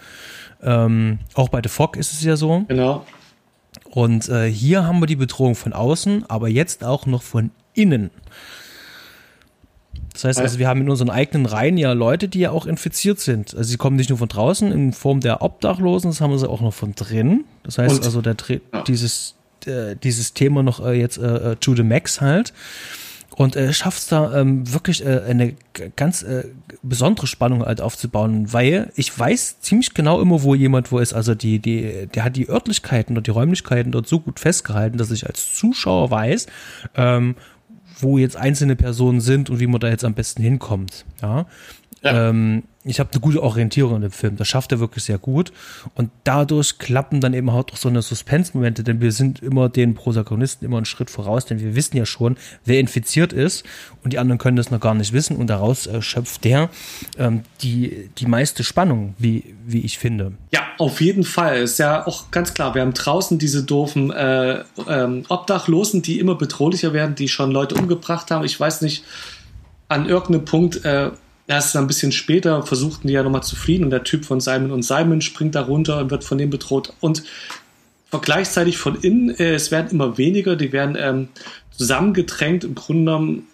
Ähm, auch bei The Fog ist es ja so. Genau. Und äh, hier haben wir die Bedrohung von außen, aber jetzt auch noch von innen. Das heißt also, wir haben in unseren eigenen Reihen ja Leute, die ja auch infiziert sind. Also sie kommen nicht nur von draußen in Form der Obdachlosen, das haben wir sie auch noch von drin. Das heißt Und, also, der, ja. dieses, äh, dieses Thema noch äh, jetzt äh, äh to the max halt und äh, schafft es da ähm, wirklich äh, eine ganz äh, besondere Spannung halt aufzubauen, weil ich weiß ziemlich genau immer, wo jemand wo ist. Also die, die, der hat die Örtlichkeiten oder die Räumlichkeiten dort so gut festgehalten, dass ich als Zuschauer weiß, ähm, wo jetzt einzelne Personen sind und wie man da jetzt am besten hinkommt. Ja. Ja. Ähm, ich habe eine gute Orientierung in dem Film. Das schafft er wirklich sehr gut. Und dadurch klappen dann eben auch so eine Suspense-Momente, denn wir sind immer den Protagonisten immer einen Schritt voraus, denn wir wissen ja schon, wer infiziert ist und die anderen können das noch gar nicht wissen und daraus äh, schöpft der ähm, die, die meiste Spannung, wie, wie ich finde. Ja, auf jeden Fall. Ist ja auch ganz klar, wir haben draußen diese doofen äh, ähm, Obdachlosen, die immer bedrohlicher werden, die schon Leute umgebracht haben. Ich weiß nicht, an irgendeinem Punkt äh, erst ein bisschen später versuchten die ja nochmal zu fliehen und der Typ von Simon und Simon springt da runter und wird von dem bedroht. Und gleichzeitig von innen, äh, es werden immer weniger, die werden ähm, zusammengedrängt. Im Grunde genommen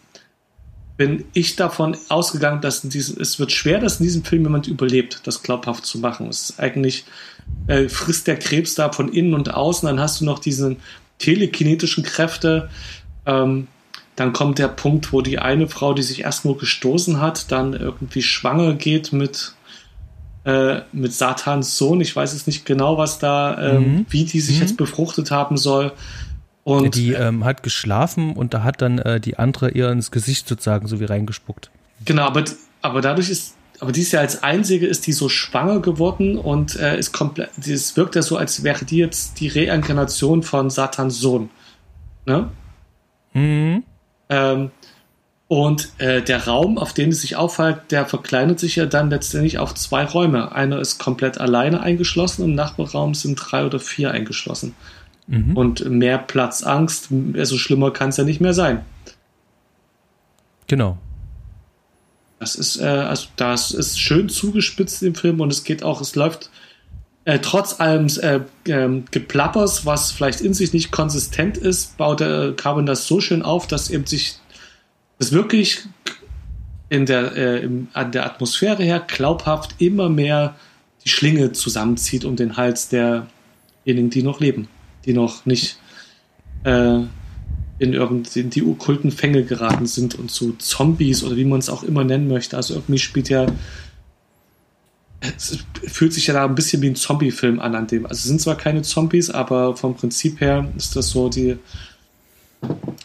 bin ich davon ausgegangen, dass diesem, es wird schwer, dass in diesem Film jemand überlebt, das glaubhaft zu machen. Es ist eigentlich, äh, frisst der Krebs da von innen und außen, dann hast du noch diese telekinetischen Kräfte. Ähm, dann kommt der Punkt, wo die eine Frau, die sich erst nur gestoßen hat, dann irgendwie schwanger geht mit, äh, mit Satans Sohn. Ich weiß jetzt nicht genau, was da, ähm, mhm. wie die sich mhm. jetzt befruchtet haben soll. Und die ähm, hat geschlafen und da hat dann äh, die andere ihr ins Gesicht sozusagen so wie reingespuckt. Genau, aber, aber dadurch ist, aber die ist ja als einzige ist die so schwanger geworden und äh, ist komplett, es wirkt ja so, als wäre die jetzt die Reinkarnation von Satans Sohn. Ne? Mhm. Ähm, und äh, der Raum, auf den es sich aufhält, der verkleinert sich ja dann letztendlich auf zwei Räume. Einer ist komplett alleine eingeschlossen, im Nachbarraum sind drei oder vier eingeschlossen. Mhm. Und mehr Platzangst, also schlimmer kann es ja nicht mehr sein. Genau. Das ist, äh, also das ist schön zugespitzt im Film und es geht auch, es läuft äh, trotz allem äh, äh, Geplappers, was vielleicht in sich nicht konsistent ist, baut der Carbon das so schön auf, dass eben sich das wirklich in der, äh, im, an der Atmosphäre her glaubhaft immer mehr die Schlinge zusammenzieht um den Hals derjenigen, die noch leben, die noch nicht äh, in irgendwie die okkulten Fänge geraten sind und zu Zombies oder wie man es auch immer nennen möchte. Also irgendwie spielt ja es fühlt sich ja da ein bisschen wie ein Zombie-Film an, an dem. Also es sind zwar keine Zombies, aber vom Prinzip her ist das so die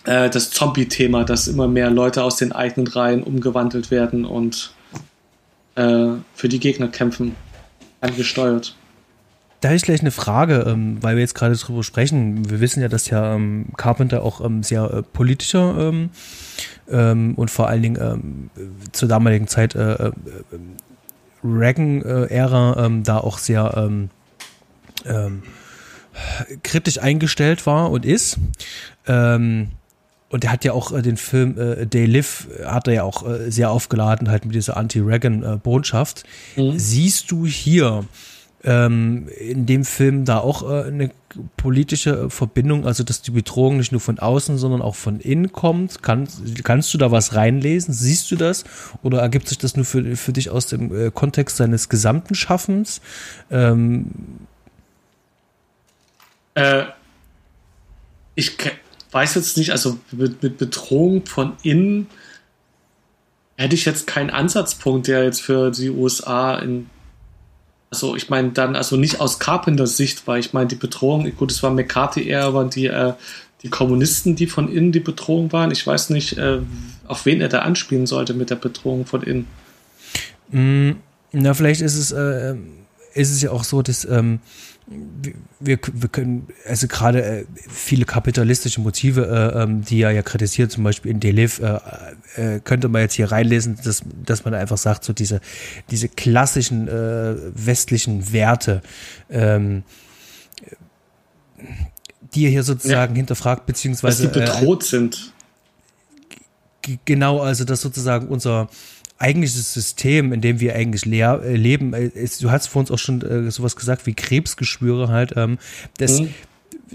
äh, das Zombie-Thema, dass immer mehr Leute aus den eigenen Reihen umgewandelt werden und äh, für die Gegner kämpfen, angesteuert. Da habe ich gleich eine Frage, ähm, weil wir jetzt gerade drüber sprechen. Wir wissen ja, dass ja ähm, Carpenter auch ähm, sehr äh, politischer ähm, ähm, und vor allen Dingen ähm, zur damaligen Zeit äh, äh, Reagan-Ära ähm, da auch sehr ähm, ähm, kritisch eingestellt war und ist. Ähm, und er hat ja auch äh, den Film äh, They Live, hat er ja auch äh, sehr aufgeladen, halt mit dieser Anti-Reagan-Botschaft. Mhm. Siehst du hier ähm, in dem Film da auch äh, eine politische Verbindung, also dass die Bedrohung nicht nur von außen, sondern auch von innen kommt? Kann, kannst du da was reinlesen? Siehst du das? Oder ergibt sich das nur für, für dich aus dem äh, Kontext seines gesamten Schaffens? Ähm äh, ich weiß jetzt nicht, also mit, mit Bedrohung von innen hätte ich jetzt keinen Ansatzpunkt, der jetzt für die USA in also ich meine dann, also nicht aus Carpenters Sicht, weil ich meine, die Bedrohung, gut, es war McCarthy eher, waren die, äh, die Kommunisten, die von innen die Bedrohung waren. Ich weiß nicht, äh, auf wen er da anspielen sollte mit der Bedrohung von innen. Mm, na, vielleicht ist es, äh, ist es ja auch so, dass ähm, wir, wir können, also gerade äh, viele kapitalistische Motive, äh, ähm, die er ja kritisiert, zum Beispiel in Deliv, äh, äh, könnte man jetzt hier reinlesen, dass, dass man einfach sagt, so diese, diese klassischen äh, westlichen Werte, ähm, die er hier sozusagen ja. hinterfragt, beziehungsweise. Dass die bedroht äh, sind. Genau, also dass sozusagen unser, eigentliches System, in dem wir eigentlich leer, äh, leben, äh, ist, du hast vor uns auch schon äh, sowas gesagt wie Krebsgeschwüre halt, ähm, das, mhm.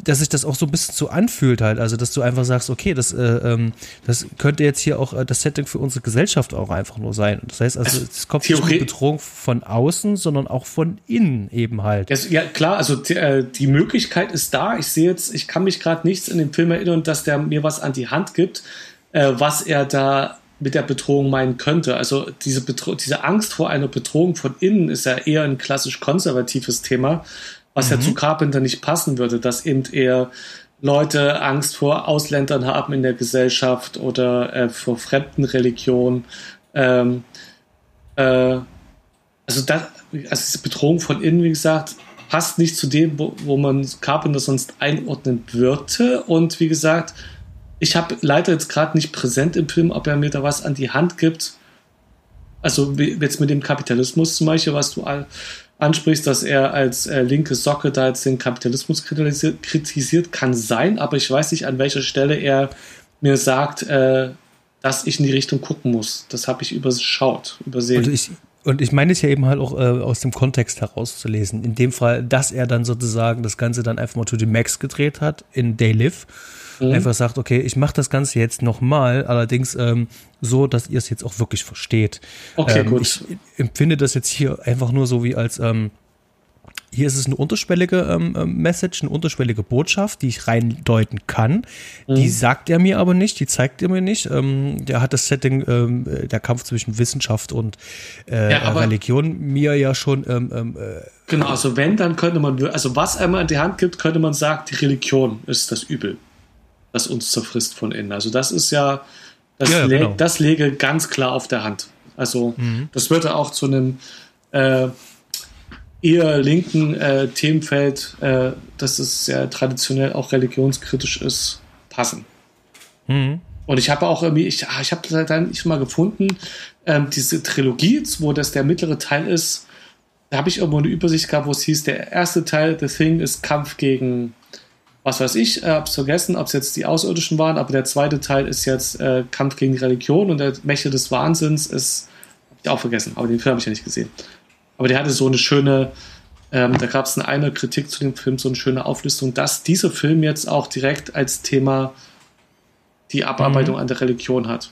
dass sich das auch so ein bisschen so anfühlt halt, also dass du einfach sagst, okay, das, äh, ähm, das könnte jetzt hier auch äh, das Setting für unsere Gesellschaft auch einfach nur sein. Das heißt also, es kommt nicht nur Bedrohung von außen, sondern auch von innen eben halt. Ja, klar, also die, äh, die Möglichkeit ist da. Ich sehe jetzt, ich kann mich gerade nichts in dem Film erinnern, dass der mir was an die Hand gibt, was er da mit der Bedrohung meinen könnte. Also diese, Bedro diese Angst vor einer Bedrohung von innen ist ja eher ein klassisch konservatives Thema, was mhm. ja zu Carpenter nicht passen würde, dass eben eher Leute Angst vor Ausländern haben in der Gesellschaft oder äh, vor fremden Religionen. Ähm, äh, also, das, also diese Bedrohung von innen, wie gesagt, passt nicht zu dem, wo, wo man Carpenter sonst einordnen würde. Und wie gesagt, ich habe leider jetzt gerade nicht präsent im Film, ob er mir da was an die Hand gibt. Also jetzt mit dem Kapitalismus zum Beispiel, was du ansprichst, dass er als äh, linke Socke da jetzt den Kapitalismus kritisiert, kritisiert, kann sein, aber ich weiß nicht, an welcher Stelle er mir sagt, äh, dass ich in die Richtung gucken muss. Das habe ich überschaut, übersehen. Und ich, und ich meine es ja eben halt auch äh, aus dem Kontext herauszulesen. In dem Fall, dass er dann sozusagen das Ganze dann einfach mal to the max gedreht hat in Day Live mhm. einfach sagt, okay, ich mache das Ganze jetzt nochmal, allerdings ähm, so, dass ihr es jetzt auch wirklich versteht. Okay, ähm, gut. Ich empfinde das jetzt hier einfach nur so wie als ähm, hier ist es eine unterschwellige ähm, ähm, Message, eine unterschwellige Botschaft, die ich reindeuten kann. Mhm. Die sagt er mir aber nicht, die zeigt er mir nicht. Ähm, der hat das Setting, ähm, der Kampf zwischen Wissenschaft und äh, ja, Religion mir ja schon. Ähm, ähm, äh, genau, also wenn, dann könnte man, also was einmal in die Hand gibt, könnte man sagen, die Religion ist das Übel, das uns zerfrisst von innen. Also das ist ja, das, ja, genau. das lege ganz klar auf der Hand. Also mhm. das würde auch zu einem äh, eher linken äh, Themenfeld, äh, dass es sehr traditionell auch religionskritisch ist, passen. Mhm. Und ich habe auch irgendwie, ich, ah, ich habe dann nicht mal gefunden, ähm, diese Trilogie, wo das der mittlere Teil ist, da habe ich irgendwo eine Übersicht gehabt, wo es hieß, der erste Teil, The Thing, ist Kampf gegen, was weiß ich, äh, hab's vergessen, ob es jetzt die Außerirdischen waren, aber der zweite Teil ist jetzt äh, Kampf gegen die Religion und der Mächte des Wahnsinns ist, hab ich auch vergessen, aber den Film habe ich ja nicht gesehen. Aber der hatte so eine schöne, ähm, da gab es eine, eine Kritik zu dem Film, so eine schöne Auflistung, dass dieser Film jetzt auch direkt als Thema die Abarbeitung mhm. an der Religion hat.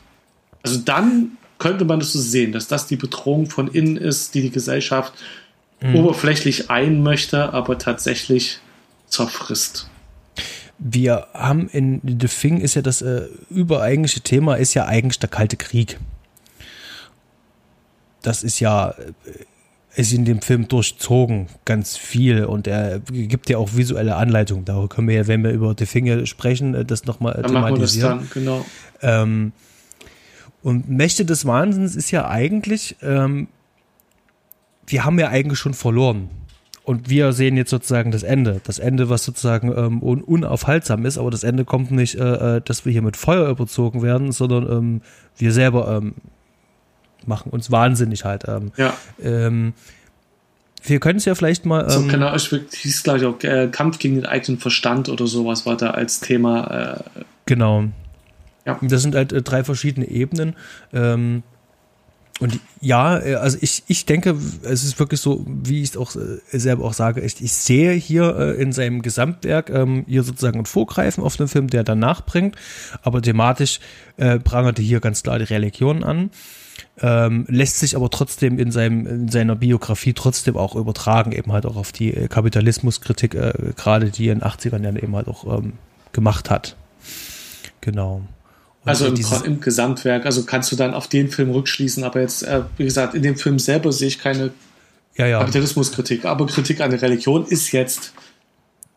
Also dann könnte man das so sehen, dass das die Bedrohung von innen ist, die die Gesellschaft mhm. oberflächlich ein möchte, aber tatsächlich zerfrisst. Wir haben in The Thing ist ja das äh, übereigentliche Thema ist ja eigentlich der Kalte Krieg. Das ist ja äh, ist in dem Film durchzogen, ganz viel. Und er gibt ja auch visuelle Anleitungen. Darüber können wir ja, wenn wir über die Finger sprechen, äh, das nochmal thematisieren. Machen wir das dann, genau. Ähm, und Mächte des Wahnsinns ist ja eigentlich, ähm, wir haben ja eigentlich schon verloren. Und wir sehen jetzt sozusagen das Ende. Das Ende, was sozusagen ähm, un unaufhaltsam ist, aber das Ende kommt nicht, äh, äh dass wir hier mit Feuer überzogen werden, sondern ähm, wir selber ähm, machen uns wahnsinnig halt. Ähm, ja. Ähm, wir können es ja vielleicht mal. so, ähm, genau, ich hieß, glaube ich, auch äh, Kampf gegen den eigenen Verstand oder sowas war da als Thema. Äh, genau. Ja. Das sind halt äh, drei verschiedene Ebenen. Ähm, und ja, äh, also ich, ich denke, es ist wirklich so, wie ich es auch äh, selber auch sage, ich, ich sehe hier äh, in seinem Gesamtwerk ähm, hier sozusagen ein Vorgreifen auf den Film, der danach bringt, aber thematisch äh, prangerte hier ganz klar die Religion an ähm, lässt sich aber trotzdem in, seinem, in seiner Biografie trotzdem auch übertragen, eben halt auch auf die äh, Kapitalismuskritik, äh, gerade die in den 80ern Jahren eben halt auch ähm, gemacht hat. Genau. Und also im, im, Gesamtwerk, also kannst du dann auf den Film rückschließen, aber jetzt, äh, wie gesagt, in dem Film selber sehe ich keine ja, ja. Kapitalismuskritik, aber Kritik an der Religion ist jetzt,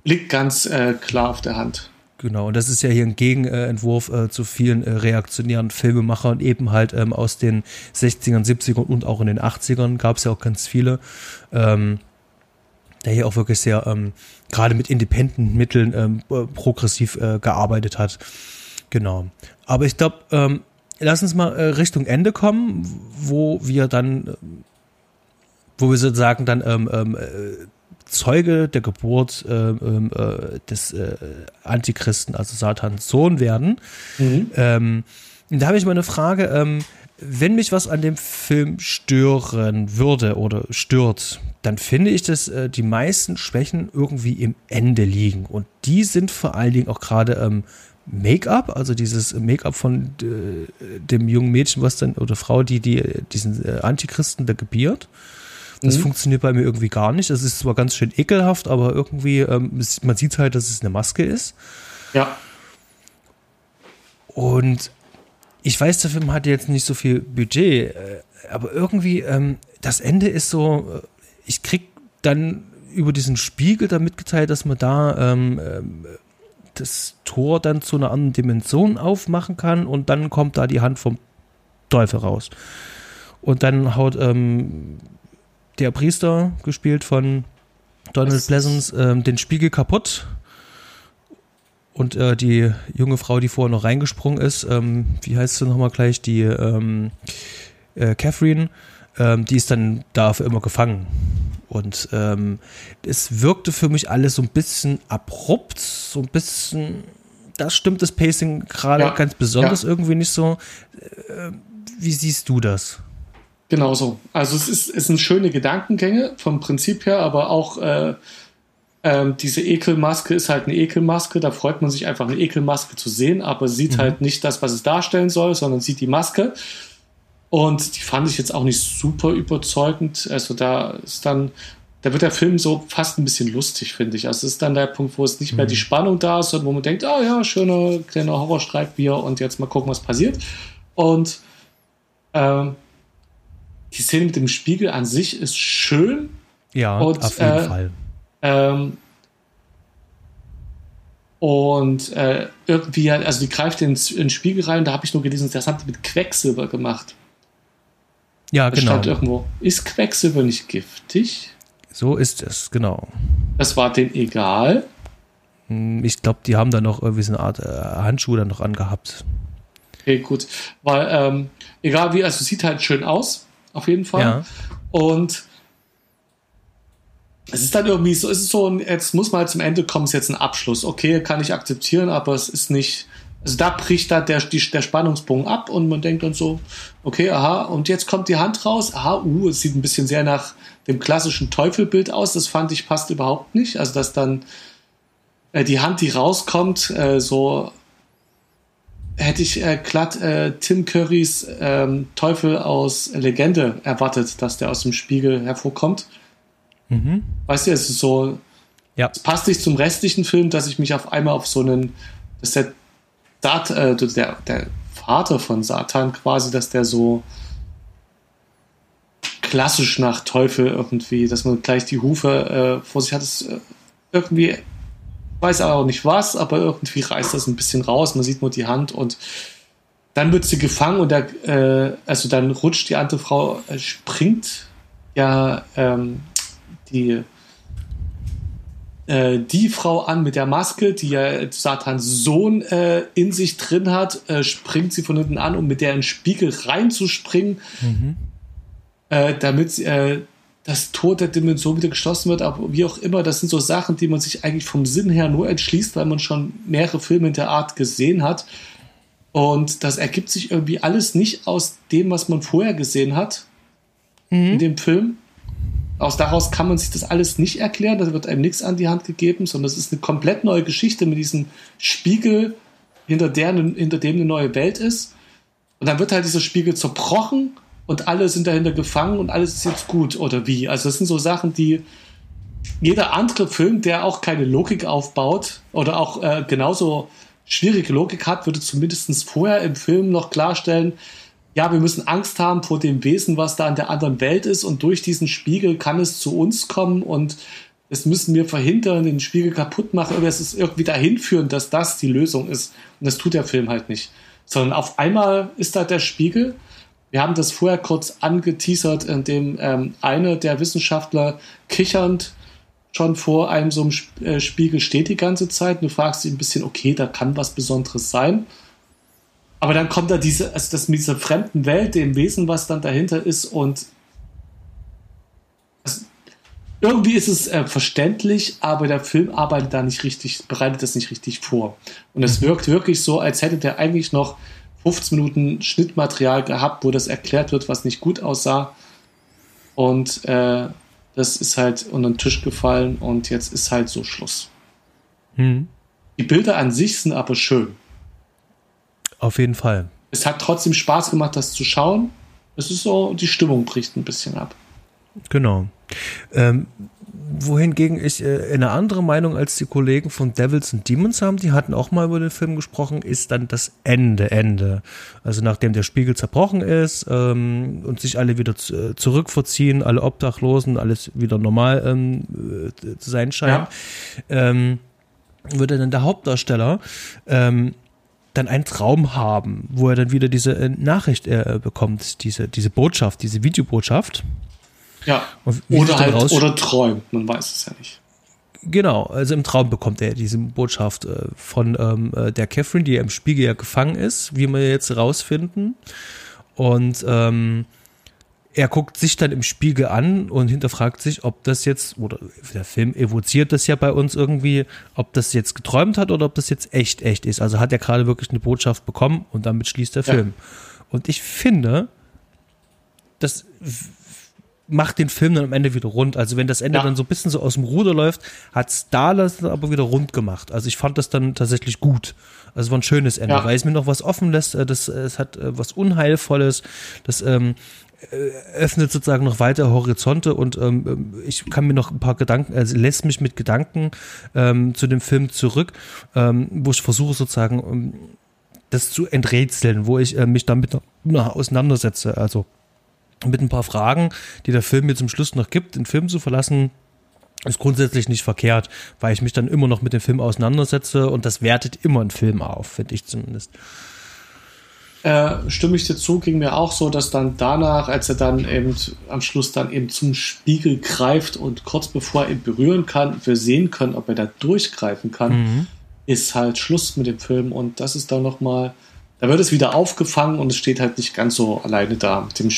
liegt ganz äh, klar auf der Hand. Genau, und das ist ja hier ein Gegenentwurf äh, zu vielen äh, reaktionären Filmemachern, eben halt ähm, aus den 60ern, 70ern und auch in den 80ern gab es ja auch ganz viele, ähm, der hier auch wirklich sehr ähm, gerade mit Independent-Mitteln ähm, progressiv äh, gearbeitet hat. Genau. Aber ich glaube, ähm, lass uns mal äh, Richtung Ende kommen, wo wir dann, äh, wo wir sozusagen dann ähm, ähm, äh, Zeuge der Geburt äh, ähm, äh, des Antichristen, also Satans Sohn werden. Mhm. Ähm, da habe ich mal eine Frage, ähm, wenn mich was an dem Film stören würde oder stört, dann finde ich, dass äh, die meisten Schwächen irgendwie im Ende liegen. Und die sind vor allen Dingen auch gerade ähm, Make-up, also dieses Make-up von äh, dem jungen Mädchen, was dann, oder Frau, die, die diesen äh, Antichristen da gebiert. Das mhm. funktioniert bei mir irgendwie gar nicht. Das ist zwar ganz schön ekelhaft, aber irgendwie, ähm, man sieht halt, dass es eine Maske ist. Ja. Und ich weiß, der Film hat jetzt nicht so viel Budget, äh, aber irgendwie, ähm, das Ende ist so, äh, ich krieg dann über diesen Spiegel da mitgeteilt, dass man da ähm, ähm, das Tor dann zu einer anderen Dimension aufmachen kann und dann kommt da die Hand vom Teufel raus. Und dann haut ähm, der Priester, gespielt von Donald Pleasance, ähm, den Spiegel kaputt. Und äh, die junge Frau, die vorher noch reingesprungen ist, ähm, wie heißt sie nochmal gleich, die ähm, äh, Catherine, ähm, die ist dann da für immer gefangen. Und ähm, es wirkte für mich alles so ein bisschen abrupt, so ein bisschen, das stimmt das Pacing gerade ja, ganz besonders ja. irgendwie nicht so. Äh, wie siehst du das? Genauso. Also es ist, es sind schöne Gedankengänge vom Prinzip her, aber auch äh, äh, diese Ekelmaske ist halt eine Ekelmaske. Da freut man sich einfach, eine Ekelmaske zu sehen, aber sieht mhm. halt nicht das, was es darstellen soll, sondern sieht die Maske. Und die fand ich jetzt auch nicht super überzeugend. Also da ist dann da wird der Film so fast ein bisschen lustig, finde ich. Also es ist dann der Punkt, wo es nicht mehr die mhm. Spannung da ist, sondern wo man denkt, oh ja, schöner kleiner Horrorstreitbier und jetzt mal gucken, was passiert. Und ähm, die Szene mit dem Spiegel an sich ist schön. Ja, und, auf jeden äh, Fall. Ähm, und äh, irgendwie, also die greift in, in den Spiegel rein, da habe ich nur gelesen, das haben die mit Quecksilber gemacht. Ja, das genau. Stand irgendwo, ist Quecksilber nicht giftig? So ist es, genau. Das war denen egal. Hm, ich glaube, die haben da noch irgendwie so eine Art äh, Handschuh dann noch angehabt. Okay, gut. Weil, ähm, egal wie, also sieht halt schön aus, auf jeden Fall. Ja. Und es ist dann irgendwie so, es ist so, jetzt muss man halt zum Ende kommen, ist jetzt ein Abschluss. Okay, kann ich akzeptieren, aber es ist nicht, also da bricht da der, die, der Spannungsbogen ab und man denkt dann so, okay, aha, und jetzt kommt die Hand raus, aha, uh, es sieht ein bisschen sehr nach dem klassischen Teufelbild aus, das fand ich passt überhaupt nicht. Also, dass dann äh, die Hand, die rauskommt, äh, so hätte ich äh, glatt äh, Tim Currys ähm, Teufel aus Legende erwartet, dass der aus dem Spiegel hervorkommt. Mhm. Weißt du, es ist so, ja. es passt nicht zum restlichen Film, dass ich mich auf einmal auf so einen, dass der, Sat, äh, der, der Vater von Satan quasi, dass der so klassisch nach Teufel irgendwie, dass man gleich die Hufe äh, vor sich hat, ist äh, irgendwie, weiß auch nicht was, aber irgendwie reißt das ein bisschen raus, man sieht nur die Hand und dann wird sie gefangen und der, äh, also dann rutscht die andere Frau, äh, springt ja ähm, die, äh, die Frau an mit der Maske, die ja Satans Sohn äh, in sich drin hat, äh, springt sie von hinten an, um mit der in den Spiegel reinzuspringen, mhm. Äh, damit äh, das Tor der Dimension wieder geschlossen wird, aber wie auch immer, das sind so Sachen, die man sich eigentlich vom Sinn her nur entschließt, weil man schon mehrere Filme in der Art gesehen hat. Und das ergibt sich irgendwie alles nicht aus dem, was man vorher gesehen hat mhm. in dem Film. Aus daraus kann man sich das alles nicht erklären, da wird einem nichts an die Hand gegeben, sondern es ist eine komplett neue Geschichte mit diesem Spiegel, hinter, der, hinter dem eine neue Welt ist. Und dann wird halt dieser Spiegel zerbrochen und alle sind dahinter gefangen und alles ist jetzt gut oder wie. Also das sind so Sachen, die jeder andere Film, der auch keine Logik aufbaut oder auch äh, genauso schwierige Logik hat, würde zumindest vorher im Film noch klarstellen, ja, wir müssen Angst haben vor dem Wesen, was da in der anderen Welt ist und durch diesen Spiegel kann es zu uns kommen und das müssen wir verhindern, den Spiegel kaputt machen oder es ist irgendwie dahin führen, dass das die Lösung ist. Und das tut der Film halt nicht. Sondern auf einmal ist da der Spiegel. Wir haben das vorher kurz angeteasert, indem ähm, einer der Wissenschaftler kichernd schon vor einem so einem äh, Spiegel steht die ganze Zeit. Du fragst dich ein bisschen, okay, da kann was Besonderes sein. Aber dann kommt da diese, also das mit dieser fremden Welt, dem Wesen, was dann dahinter ist und das, irgendwie ist es äh, verständlich, aber der Film arbeitet da nicht richtig, bereitet das nicht richtig vor. Und es mhm. wirkt wirklich so, als hätte der eigentlich noch 15 Minuten Schnittmaterial gehabt, wo das erklärt wird, was nicht gut aussah. Und äh, das ist halt unter den Tisch gefallen und jetzt ist halt so Schluss. Mhm. Die Bilder an sich sind aber schön. Auf jeden Fall. Es hat trotzdem Spaß gemacht, das zu schauen. Es ist so, die Stimmung bricht ein bisschen ab. Genau. Ähm, wohingegen ich äh, eine andere Meinung als die Kollegen von Devils and Demons haben, die hatten auch mal über den Film gesprochen, ist dann das Ende, Ende. Also nachdem der Spiegel zerbrochen ist ähm, und sich alle wieder zu, zurückverziehen, alle Obdachlosen, alles wieder normal ähm, äh, zu sein scheint, ja. ähm, würde dann der Hauptdarsteller ähm, dann einen Traum haben, wo er dann wieder diese äh, Nachricht äh, bekommt, diese, diese Botschaft, diese Videobotschaft. Ja. Oder halt, oder träumt, man weiß es ja nicht. Genau, also im Traum bekommt er diese Botschaft äh, von ähm, äh, der Catherine, die ja im Spiegel ja gefangen ist, wie wir jetzt rausfinden. Und ähm, er guckt sich dann im Spiegel an und hinterfragt sich, ob das jetzt, oder der Film evoziert das ja bei uns irgendwie, ob das jetzt geträumt hat oder ob das jetzt echt, echt ist. Also hat er gerade wirklich eine Botschaft bekommen und damit schließt der Film. Ja. Und ich finde, dass macht den Film dann am Ende wieder rund. Also wenn das Ende ja. dann so ein bisschen so aus dem Ruder läuft, hat Starless aber wieder rund gemacht. Also ich fand das dann tatsächlich gut. Also es war ein schönes Ende, ja. weil es mir noch was offen lässt. Äh, das, es hat äh, was Unheilvolles. Das ähm, äh, öffnet sozusagen noch weiter Horizonte und ähm, ich kann mir noch ein paar Gedanken, also lässt mich mit Gedanken ähm, zu dem Film zurück, ähm, wo ich versuche sozusagen ähm, das zu enträtseln, wo ich äh, mich damit noch auseinandersetze. Also mit ein paar Fragen, die der Film mir zum Schluss noch gibt, den Film zu verlassen, ist grundsätzlich nicht verkehrt, weil ich mich dann immer noch mit dem Film auseinandersetze und das wertet immer einen Film auf, finde ich zumindest. Äh, stimme ich dir zu, ging mir auch so, dass dann danach, als er dann eben am Schluss dann eben zum Spiegel greift und kurz bevor er ihn berühren kann, wir sehen können, ob er da durchgreifen kann, mhm. ist halt Schluss mit dem Film und das ist dann nochmal, da wird es wieder aufgefangen und es steht halt nicht ganz so alleine da mit dem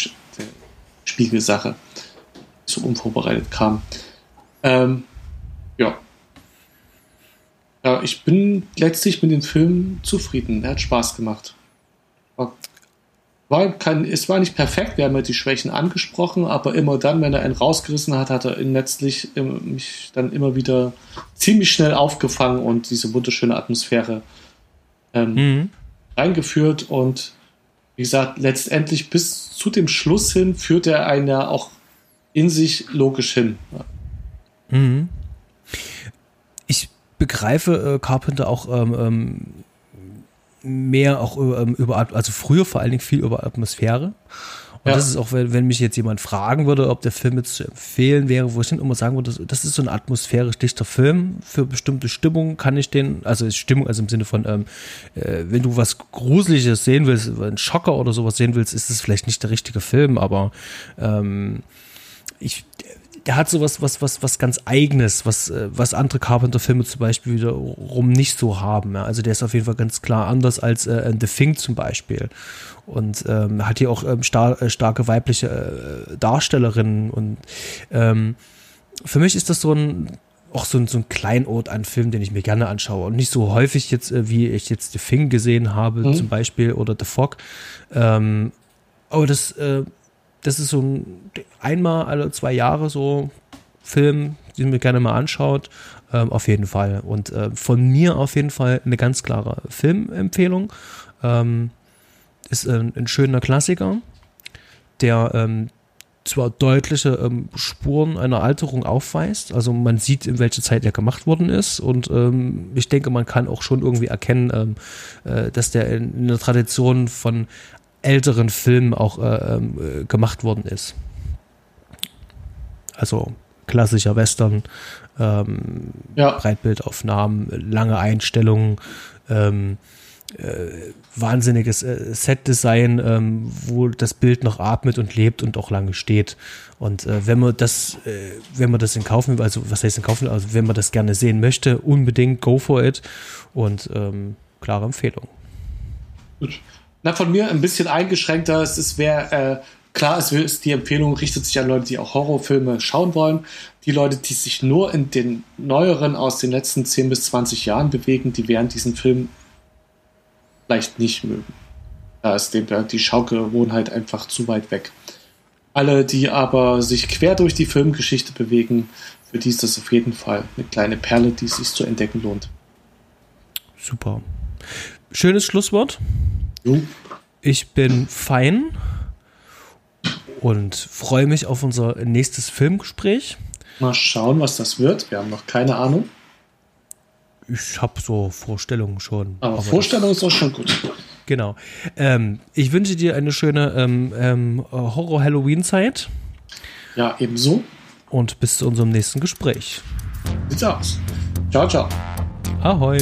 Spiegelsache, so unvorbereitet kam. Ähm, ja. Ja, ich bin letztlich mit dem Film zufrieden. Er hat Spaß gemacht. War kein, es war nicht perfekt, wir haben ja die Schwächen angesprochen, aber immer dann, wenn er einen rausgerissen hat, hat er letztlich mich dann immer wieder ziemlich schnell aufgefangen und diese wunderschöne Atmosphäre ähm, mhm. eingeführt. Und wie gesagt, letztendlich bis zu dem Schluss hin führt er einen ja auch in sich logisch hin. Mhm. Ich begreife äh, Carpenter auch ähm, ähm mehr auch ähm, über, also früher vor allen Dingen viel über Atmosphäre. Und ja. das ist auch, wenn, wenn mich jetzt jemand fragen würde, ob der Film jetzt zu empfehlen wäre, wo ich dann immer sagen würde, das ist so ein atmosphärisch dichter Film. Für bestimmte Stimmung kann ich den, also Stimmung, also im Sinne von, ähm, äh, wenn du was Gruseliges sehen willst, einen Schocker oder sowas sehen willst, ist es vielleicht nicht der richtige Film, aber ähm, ich, der hat sowas, was, was, was ganz eigenes, was, äh, was andere Carpenter-Filme zum Beispiel wiederum nicht so haben. Ja. Also der ist auf jeden Fall ganz klar anders als äh, The Thing zum Beispiel. Und ähm, hat hier auch ähm, star äh, starke weibliche äh, Darstellerinnen. Und ähm, für mich ist das so ein auch so ein, so ein Kleinod an Film, den ich mir gerne anschaue. Und nicht so häufig jetzt, äh, wie ich jetzt The Thing gesehen habe, mhm. zum Beispiel, oder The Fog. Ähm, aber das äh, das ist so ein einmal alle zwei Jahre so Film, den man gerne mal anschaut. Ähm, auf jeden Fall. Und äh, von mir auf jeden Fall eine ganz klare Filmempfehlung. Ähm, ist ein, ein, schöner Klassiker, der ähm, zwar deutliche ähm, Spuren einer Alterung aufweist, also man sieht, in welcher Zeit er gemacht worden ist und ähm, ich denke, man kann auch schon irgendwie erkennen, ähm, äh, dass der in, in einer Tradition von älteren Filmen auch äh, äh, gemacht worden ist. Also klassischer Western, ähm, ja. Breitbildaufnahmen, lange Einstellungen, ähm, äh, wahnsinniges äh, Setdesign, ähm, wo das Bild noch atmet und lebt und auch lange steht. Und äh, wenn man das, äh, wenn man das in Kauf nimmt, also was heißt in Kauf nimmt, also wenn man das gerne sehen möchte, unbedingt go for it und ähm, klare Empfehlung. Gut. Na, von mir ein bisschen eingeschränkter. Es ist, wer, äh, klar, es ist, die Empfehlung richtet sich an Leute, die auch Horrorfilme schauen wollen. Die Leute, die sich nur in den neueren aus den letzten 10 bis 20 Jahren bewegen, die werden diesen Film vielleicht nicht mögen. Da ist dem, die Schaugewohnheit einfach zu weit weg. Alle, die aber sich quer durch die Filmgeschichte bewegen, für die ist das auf jeden Fall eine kleine Perle, die sich zu entdecken lohnt. Super. Schönes Schlusswort. Ich bin fein und freue mich auf unser nächstes Filmgespräch. Mal schauen, was das wird. Wir haben noch keine Ahnung. Ich habe so Vorstellungen schon. Aber, aber Vorstellung ist auch schon gut. Genau. Ähm, ich wünsche dir eine schöne ähm, ähm, Horror-Halloween-Zeit. Ja, ebenso. Und bis zu unserem nächsten Gespräch. Sieht's aus. Ciao, ciao. Ahoi.